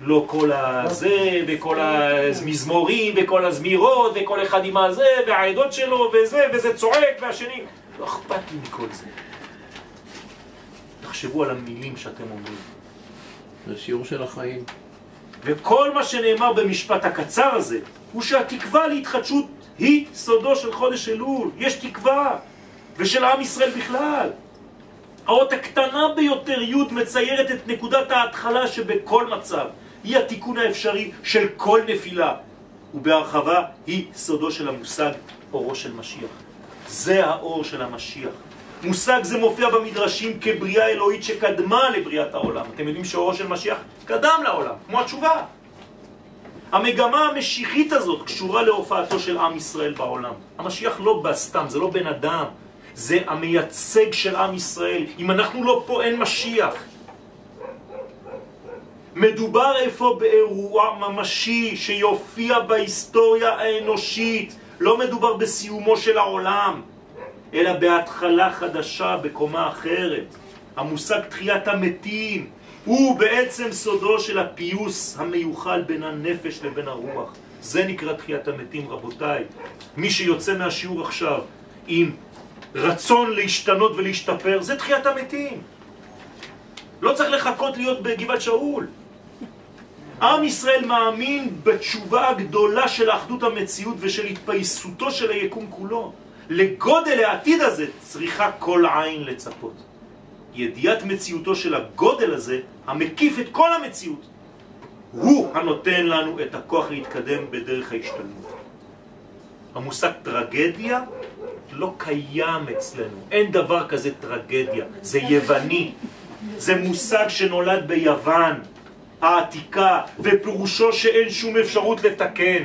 לא כל הזה, וכל המזמורים, וכל הזמירות, וכל אחד עם הזה, והעדות שלו, וזה, וזה צועק, והשני. לא אכפת לי מכל זה. תחשבו על המילים שאתם אומרים. זה שיעור של החיים. וכל מה שנאמר במשפט הקצר הזה, הוא שהתקווה להתחדשות היא סודו של חודש אלול. יש תקווה, ושל עם ישראל בכלל. האות הקטנה ביותר, י', מציירת את נקודת ההתחלה שבכל מצב היא התיקון האפשרי של כל נפילה, ובהרחבה היא סודו של המושג אורו של משיח. זה האור של המשיח. מושג זה מופיע במדרשים כבריאה אלוהית שקדמה לבריאת העולם. אתם יודעים שאורו של משיח קדם לעולם, כמו התשובה. המגמה המשיחית הזאת קשורה להופעתו של עם ישראל בעולם. המשיח לא בא סתם, זה לא בן אדם, זה המייצג של עם ישראל. אם אנחנו לא פה, אין משיח. מדובר איפה באירוע ממשי שיופיע בהיסטוריה האנושית. לא מדובר בסיומו של העולם, אלא בהתחלה חדשה, בקומה אחרת. המושג תחיית המתים הוא בעצם סודו של הפיוס המיוחל בין הנפש לבין הרוח. זה נקרא תחיית המתים, רבותיי. מי שיוצא מהשיעור עכשיו עם רצון להשתנות ולהשתפר, זה תחיית המתים. לא צריך לחכות להיות בגבעת שאול. עם ישראל מאמין בתשובה הגדולה של האחדות המציאות ושל התפייסותו של היקום כולו. לגודל העתיד הזה צריכה כל עין לצפות. ידיעת מציאותו של הגודל הזה, המקיף את כל המציאות, הוא הנותן לנו את הכוח להתקדם בדרך ההשתלמות. המושג טרגדיה לא קיים אצלנו, אין דבר כזה טרגדיה, זה יווני, זה מושג שנולד ביוון העתיקה, ופירושו שאין שום אפשרות לתקן.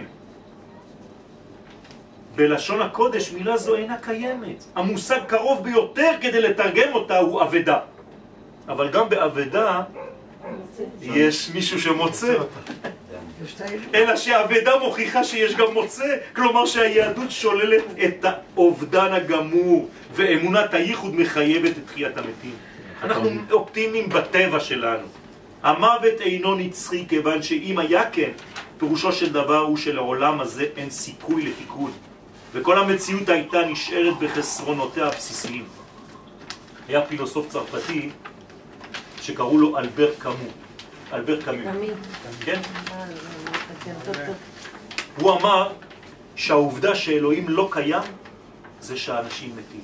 בלשון הקודש מילה זו אינה קיימת. המושג קרוב ביותר כדי לתרגם אותה הוא אבדה. אבל גם באבדה יש מישהו שמוצא. אלא שהאבדה מוכיחה שיש גם מוצא, כלומר שהיהדות שוללת את האובדן הגמור, ואמונת הייחוד מחייבת את תחיית המתים. אנחנו אופטימיים בטבע שלנו. המוות אינו נצחי כיוון שאם היה כן, פירושו של דבר הוא שלעולם הזה אין סיכוי לתיקון. וכל המציאות הייתה נשארת בחסרונותיה הבסיסיים. היה פילוסוף צרפתי שקראו לו אלבר קאמו. אלבר קאמו. כן? הוא אמר שהעובדה שאלוהים לא קיים זה שאנשים מתים.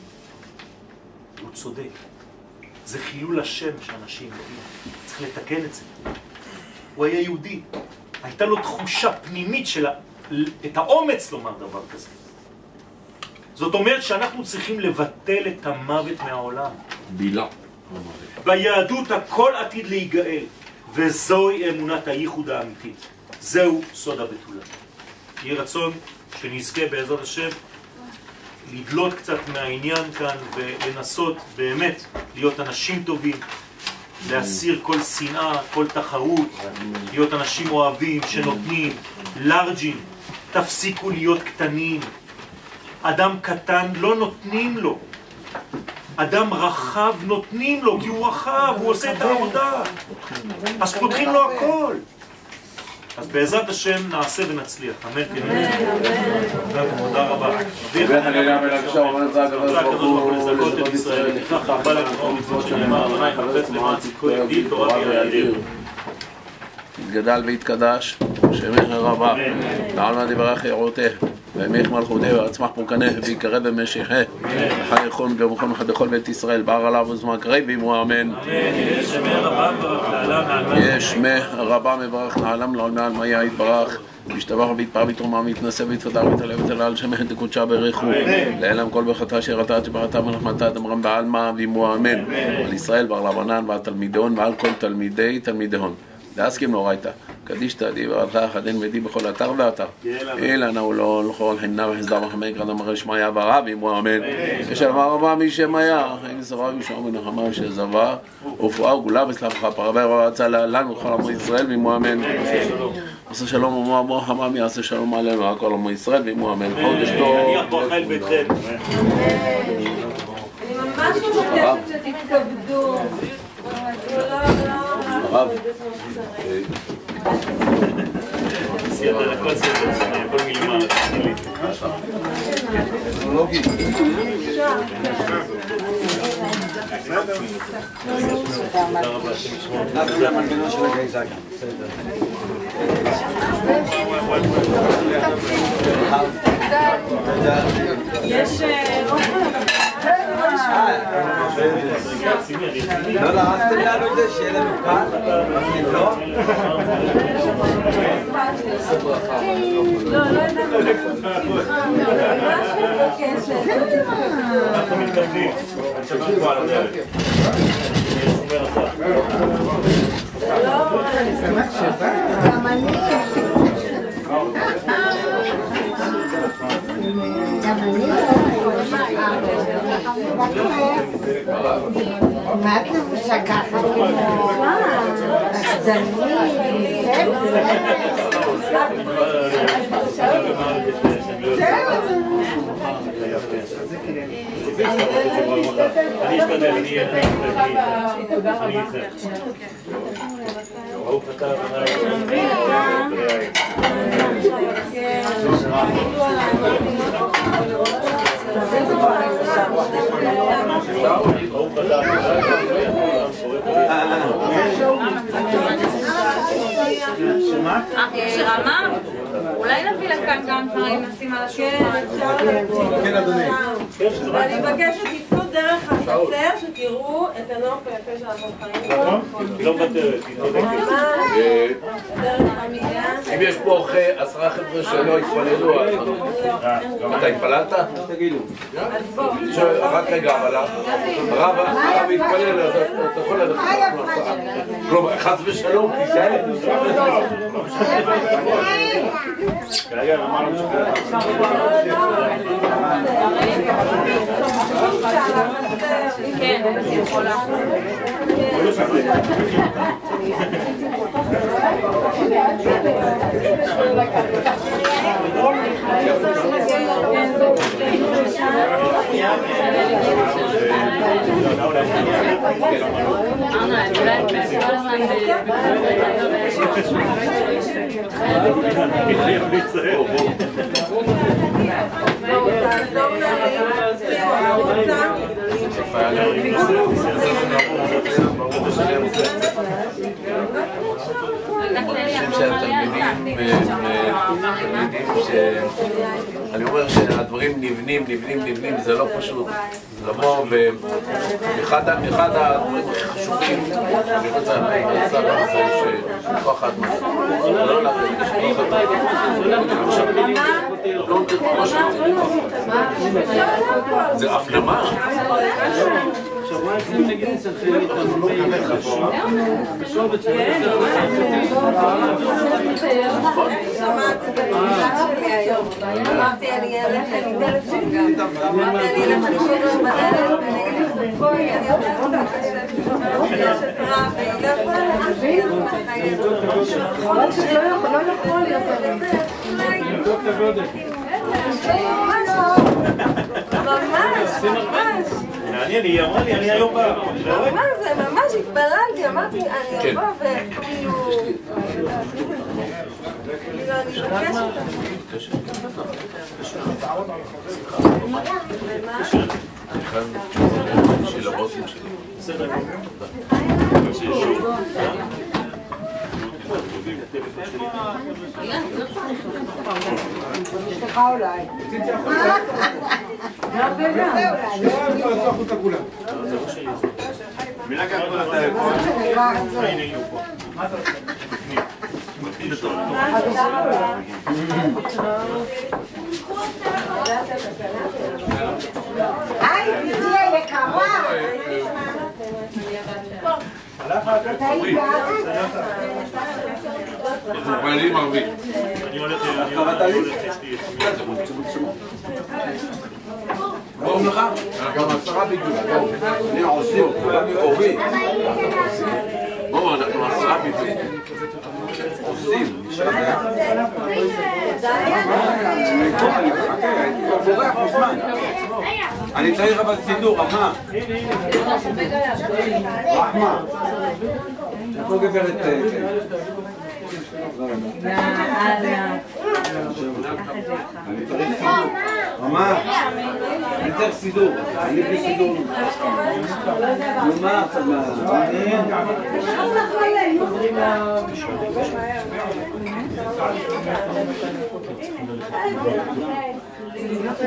הוא צודק. זה חילול השם שאנשים מתים. צריך לתקן את זה. הוא היה יהודי. הייתה לו תחושה פנימית של את האומץ לומר דבר כזה. זאת אומרת שאנחנו צריכים לבטל את המוות מהעולם. בילה. ביהדות הכל עתיד להיגאל, וזוהי אמונת הייחוד האמיתית. זהו סוד הבתולה. יהי רצון שנזכה בעזרת השם לדלות קצת מהעניין כאן ולנסות באמת להיות אנשים טובים, להסיר כל שנאה, כל תחרות, להיות אנשים אוהבים שנותנים, לארג'ים, תפסיקו להיות קטנים, אדם קטן לא נותנים לו. אדם רחב נותנים לו, כי הוא רחב, הוא עושה את העבודה. אז פותחים לו הכל. אז בעזרת השם נעשה ונצליח. אמן כן. תודה רבה. הלילה מלגשה אומר זה הקדוש ברוך הוא לזכות את ישראל. לכך הרבה לקרוא מצוות שנאמר, אדוני חפץ למען צדקו יגדיל תורה ויאדיר. ויתקדש, שמך רבה, לעלמא דברך יראותך, וימיך מלכותך ויצמח פורקנך, ויקרב במשיחך, וחי יכון ובכל אחד בכל בית ישראל, בר עליו וזמן קרב ואמו אמן. יש שמי רבה מברך לעלם לעולמי עלמיה יתברך. משתבח ויתפר ויתרומה ויתנשא ויתפתח ויתעלה ויתעלה על שמך דקודשה בריחו. לעלם כל ברכתה שירתה תשברתה ונחמתה דמרם בעלמא ואמו אמן. על ישראל ועל רבנן ועל תלמידון ועל כל תלמידי תלמידהון להסכים לאורייתא. קדישתא דיברתך חדן ודי בכל אתר ואתר. אלא נאו לא לכל חינה וחסדה וחמי קרדם אחרי שמעיה ברב ואמו אמן. אשר אמר רבה מי שמיה אין זרוע ישוע מנחמה ושזבה ופואה וגולה וסלחך פרווה ורצה לנו וכל עמו ישראל ואמו אמן. עשה שלום. ומו עמו חמם יעשה שלום עלינו? כל עמו ישראל ואמו אמן. חודש טוב. אני ממש מבקשת שתתכבדו. הרב. סיימת הכל סיימת, הכל מלמעלה. תודה רבה, השם ישמור. זה המנגנון של הגייזה גם, בסדר. יש... לא לחצתם לנו את זה, שיהיה לנו קל? לא? לא, לא. אנחנו שומר אחת. גם אני. גם אני. מה את לבושה ככה כמו רקדנית? שרמה? אולי נביא לכאן גם דברים נשים על השולחן. כן, אדוני. ואני מבקשת, בחצר שתראו את הנוף היפה. לא מוותרת, היא צודקת. אה, דרך חמידה. אם יש פה עשרה חבר'ה שלא התפללו. אתה התפללת? תגידו. רק רגע, אבל הרב התפלל, אז אתה יכול ללכת. כלומר, חס ושלום, תישאר. כרגע אמרנו כן, אני יכולה. אני אומר שהדברים נבנים, נבנים, נבנים, זה לא פשוט. לבוא ואחד אחד הדברים הכי חשובים שאני רוצה להגיד לשר זה שכוח האדמה לא להרגיש כוח האדמה עכשיו לא זה. הפנמה שלי היום. אמרתי, אני אלך עם טלפון גם. אמרתי, אני אלך לשיר בדלת, ואני אגיד לך, בואי, אני יודעת אותך. יש את רב, והיא לא יכולה להשאיר אותך. חודש לא יכול להיות ממש, ממש. מעניין, היא אמרה לי, אני היום בא. מה זה, ממש התפללתי, אמרתי, אני אבוא וכאילו... כאילו, אני מבקשת. של הבוסים שלי. אשתך אולי. היי, בתי היקרה. ערבית. אני הולך, אני הולך. שלום לך. גם עשרה בדיוק. אני עושים, אורי. בואו, אנחנו עשרה בדיוק. עושים. אני צריך אבל סידור, מה? רחמה. איפה גברת... אני צריך סידור. ממש. אני צריך סידור. אני בלי סידור. נו, מה עכשיו? מה? 11:00.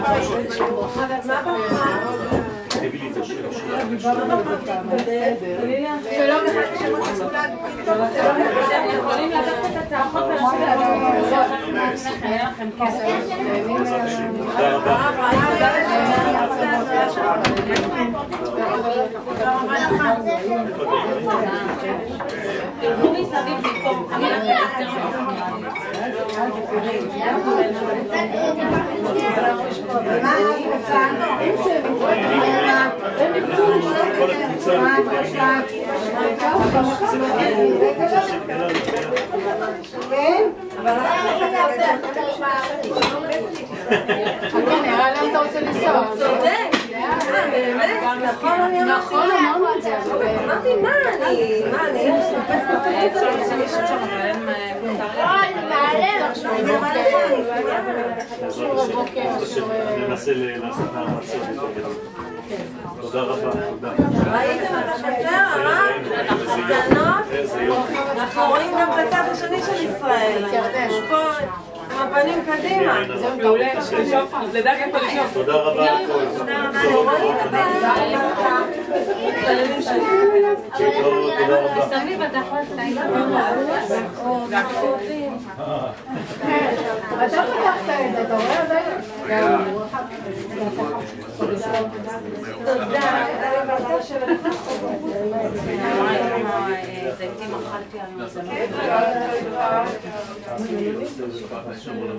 משהו. Thank you. כן. בול. נראה לאן אתה רוצה לנסוע. צודק. באמת? נכון, נכון, אמרנו את זה. אמרתי, מה אני, מה אני, ננסה לעשות גדול. תודה רבה, תודה. ראיתם את החצר, יופי. אנחנו רואים גם את הצד השני של ישראל. הפנים קדימה. זהו, מעולה. לדעת איפה לשאוף. תודה רבה שלנו. תודה רבה. אתה פתחת את זה, אתה רואה? תודה. זיתים אכלתי היום, זה לא...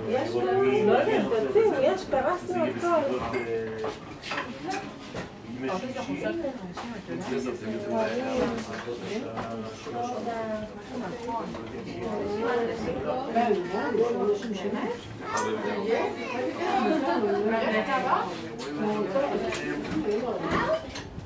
יש לנו, לא יודעת, תוציאו, יש, פרסנו הכל. Thank you.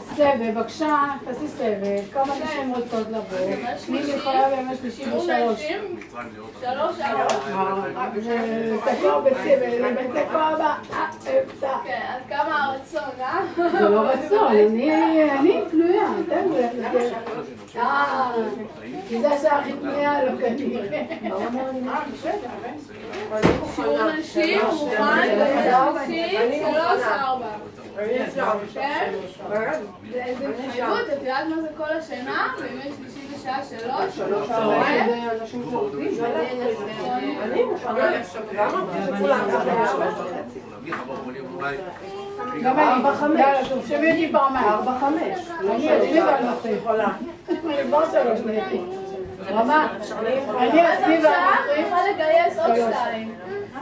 סבב, בבקשה, תעשי סבב, כמה נשים רוצות לבוא? מי יכולה בימי שלישי בשלוש? שלוש, ארבע. תקוע בבית ספר הבא, אמצע. כן, עד כמה הרצון, אה? זה לא רצון, אני אני פנויה, אתם אה, כי זה השעה הכי פנויה, לא כנראה. שיעור נשים, מוכן, נשים, שלוש, ארבע. כן? זה איזה התחייבות, את יודעת מה זה כל השנה? בימי שלישי בשעה שלוש? שלוש, אני? שכולם גם אני, ארבע חמש. תרשמי אותי פעמיים. ארבע חמש. אני עצמי ואנוכי. יכולה. אני כבר שלוש נהייתי. רמה, אני עצמי ואנוכי. צריכה לגייס עוד שתיים.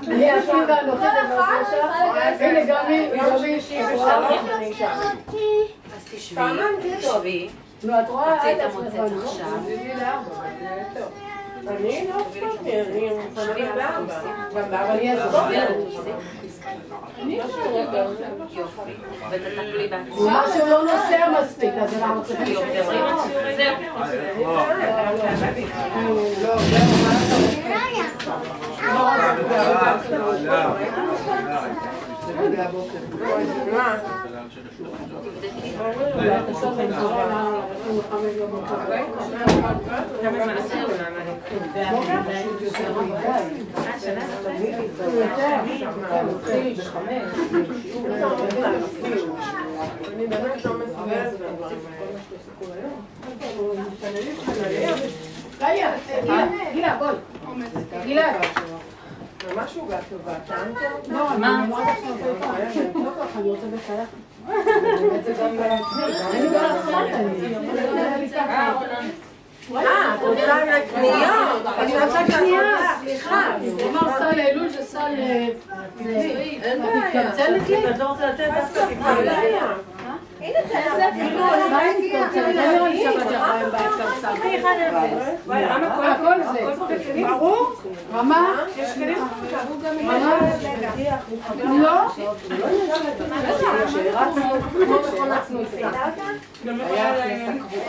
אני עצמי ואנוכי זה מאוד קשה. הנה גם היא, גם היא אישית. פעמיים תכתובי. נו, את רואה? עצמך. עכשיו. אני לא אני מוכנה בארבע. גם. ותטפלי בעצמך. מה שהוא לא נוסע מספיק, אז אנחנו צריכים... אני באמת לא מסוגלת רגע, גילה, גילה, בואי. גילה. ממש עוגה טובה, טעמת? לא, אני אמרת שאני רוצה איתה. לא ככה, אני רוצה. אני לא אכלת, אני. אה, את רוצה לקניות? אני רוצה קנייה, סליחה. אמר סל אלול זה סל... אין את בעיה. לא רוצה לתת דווקא טיפה בעיה. הנה, תעשה מה היא מתקמצנת? אני לא נראה לי שבת שעברה עם בעיה הכל זה. ברור? רמה? רמה? לא?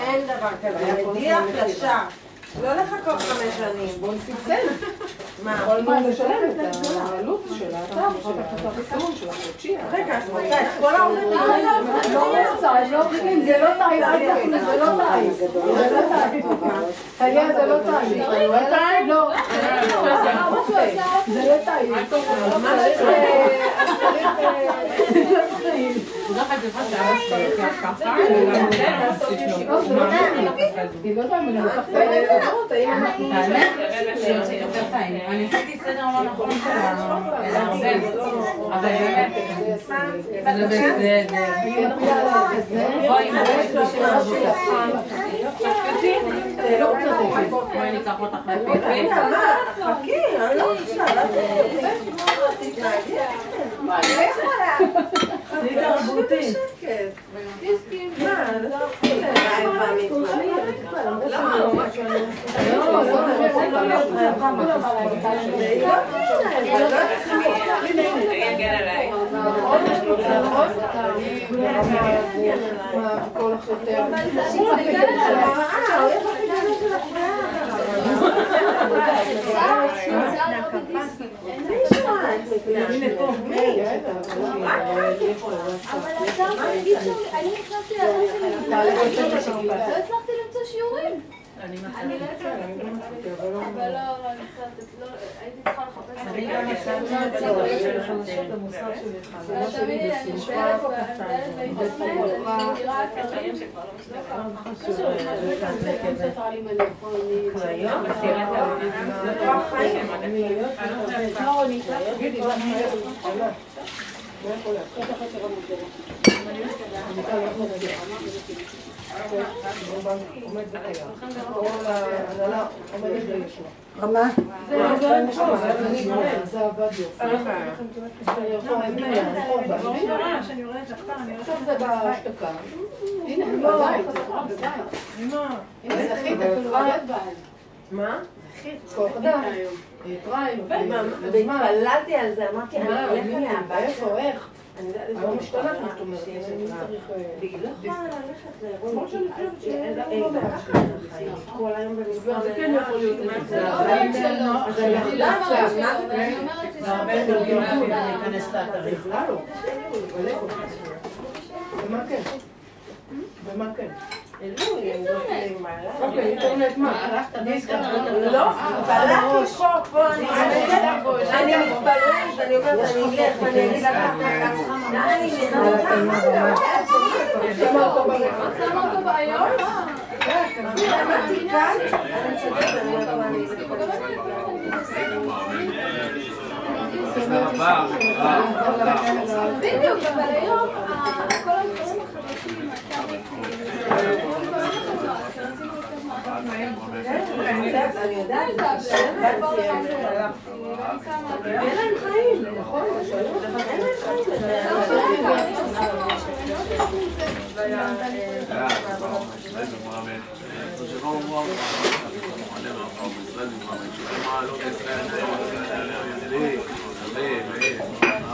אין דבר כזה. מדיח ישר. לא לחכות חמש שנים. בוא נסבסד. מה? מה לשלם את העלות של האתר, של של החודשי. רגע, אז את כל העובדים? לא רוצה, הם לא זה לא אל זה לא טעים. זה לא טעים. טליה, זה לא. לא. לא לא אני לוקחת את אני עשיתי סדר לא נכון של הערבב, אבל באמת, זה בסדר. בואי, לא צודקת. בואי ניקח אותך לפיפי. חכי, אני לא רוצה, לא תתנהגי. מה, אני לא יכולה. אני תרבותית. מה, אני אני נכנסתי לבית שלי, לא הצלחתי למצוא שיעורים. אני לא רמה? זה עבד יופי. עכשיו זה בהשתקה. הנה, בבית, בבית. מה? כוח אדם. פריים. והתפללתי על זה, אמרתי, אני הולכת מהבית. איפה, איך? היום השתלטנו, זאת אומרת, אני צריך... היא לא יכולה ללכת לאירועים. למרות שאני חושבת שאין לה אין בעיה. בעיה. כל היום במשרד. זה כן יכול להיות. זה לא אומרת שלא. אז אני אני לא אומרת שלא, אבל אני אומרת שזה... הרבה יותר גאוגרפי להיכנס לאתרים. בכלל לא. במה כן? במה כן? אוקיי, אינטרנט מה? לא, התפללתי פה, פה, אני אני מתפללת, ואני אומרת, אני אלך, ואני אגיד לך, אני שמה אותו בלב. שמה אותו באיום? אמרתי כאן, אני מסתכלת, אני אומרת, מה אני בדיוק, אבל היום כל הדברים החדשים, אני יודעת, אין להם חיים, נכון? אין להם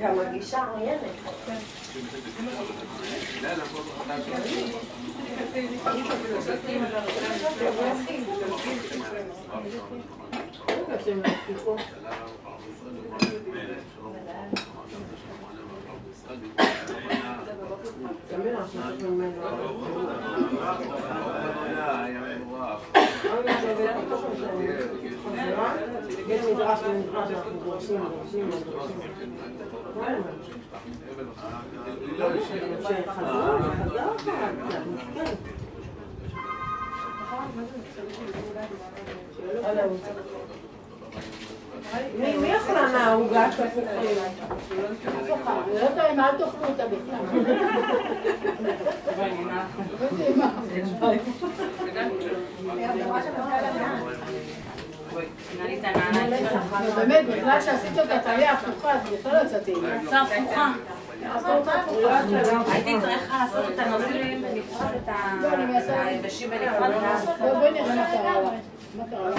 גם הגישה עוינת. מי מי אכלה מהעוגה שהפוכים? אני לא יודעת אם אל תאכלו אותה בכלל. באמת, בגלל שעשית אותה טליה הפוכה, אז בכלל לא יצאתי. קצת הפוכה. הייתי צריכה לעשות את הנוזלים בנפרד, את היבשים בנפרד. בואי נראה מה קרה. מה קרה?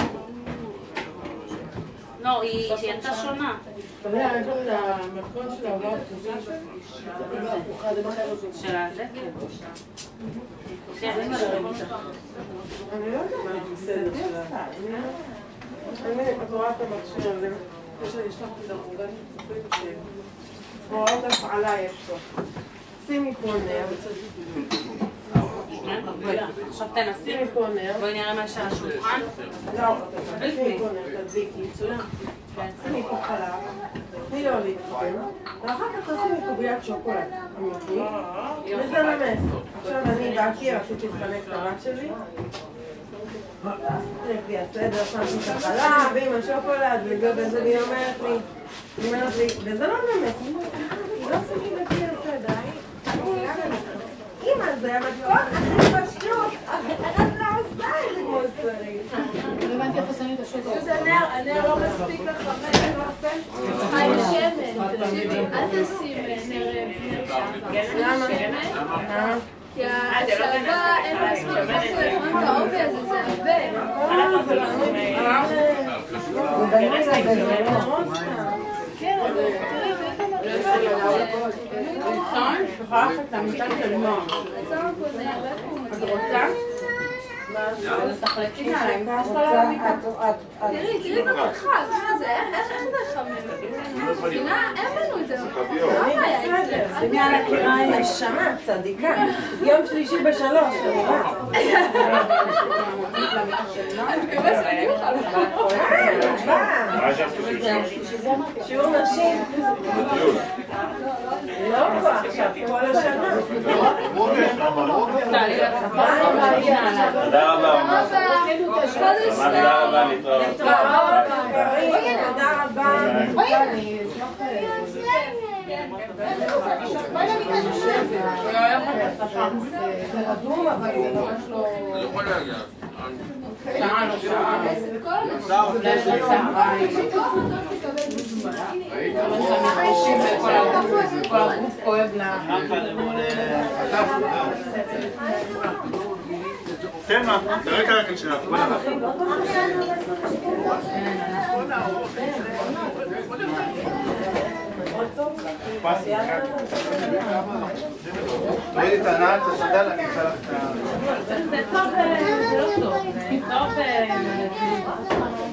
לא, היא יצאה שונה. אתה יודע, יש לו את המתכון של העוגה הפוכה הפוכה, זה לא. של הזה? אני לא יודעת בסדר שלה. אני את רואה את המכשיר הזה. יש לי לשלוח את רואה עוד הפעלה יש פה. שימי פה נר. עכשיו תנסי, בואי נראה מה שעל השולחן. לא, תשימי פה נר, תדליקי. שימי פה חלב, תני לו להתקדם, ואחר כך תשימי קוביית שוקולד אמיתי, וזה נמס. עכשיו אני באתי, רציתי את הבת שלי. לפי הסדר, שמתי את החלב עם השוקולד, וזה לי, היא אומרת לי, וזה לא נמס. היא לא לפי הסדר. אמא, זה המתכון הכי פשוט, את לא עושה את זה כמו שצריך. לא הבנתי איפה שמים את השוקולד. זה הנר, הנר לא מספיק לחמם. צריכה עם שמן, תקשיבי, אל תשים נר שחר. למה? כי השלווה אין את העובי הזה, זה הרבה. כן, אבל את זה. יום שלישי בשלוש, אני שיעור נשים. לא פה עכשיו, כל השנה. תודה רבה. תודה רבה, להתראות. תודה רבה. כל הגוף כואב לה. כן, מה? תראה כרגע שלך. בוא נלך. תורידי את הנעל, את הסנדל, אני אעשה לך את ה... זה טוב, זה לא טוב.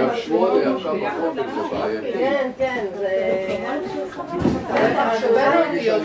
גם שמונה עכשיו בחופש זה בעייתי. כן, כן, זה... להיות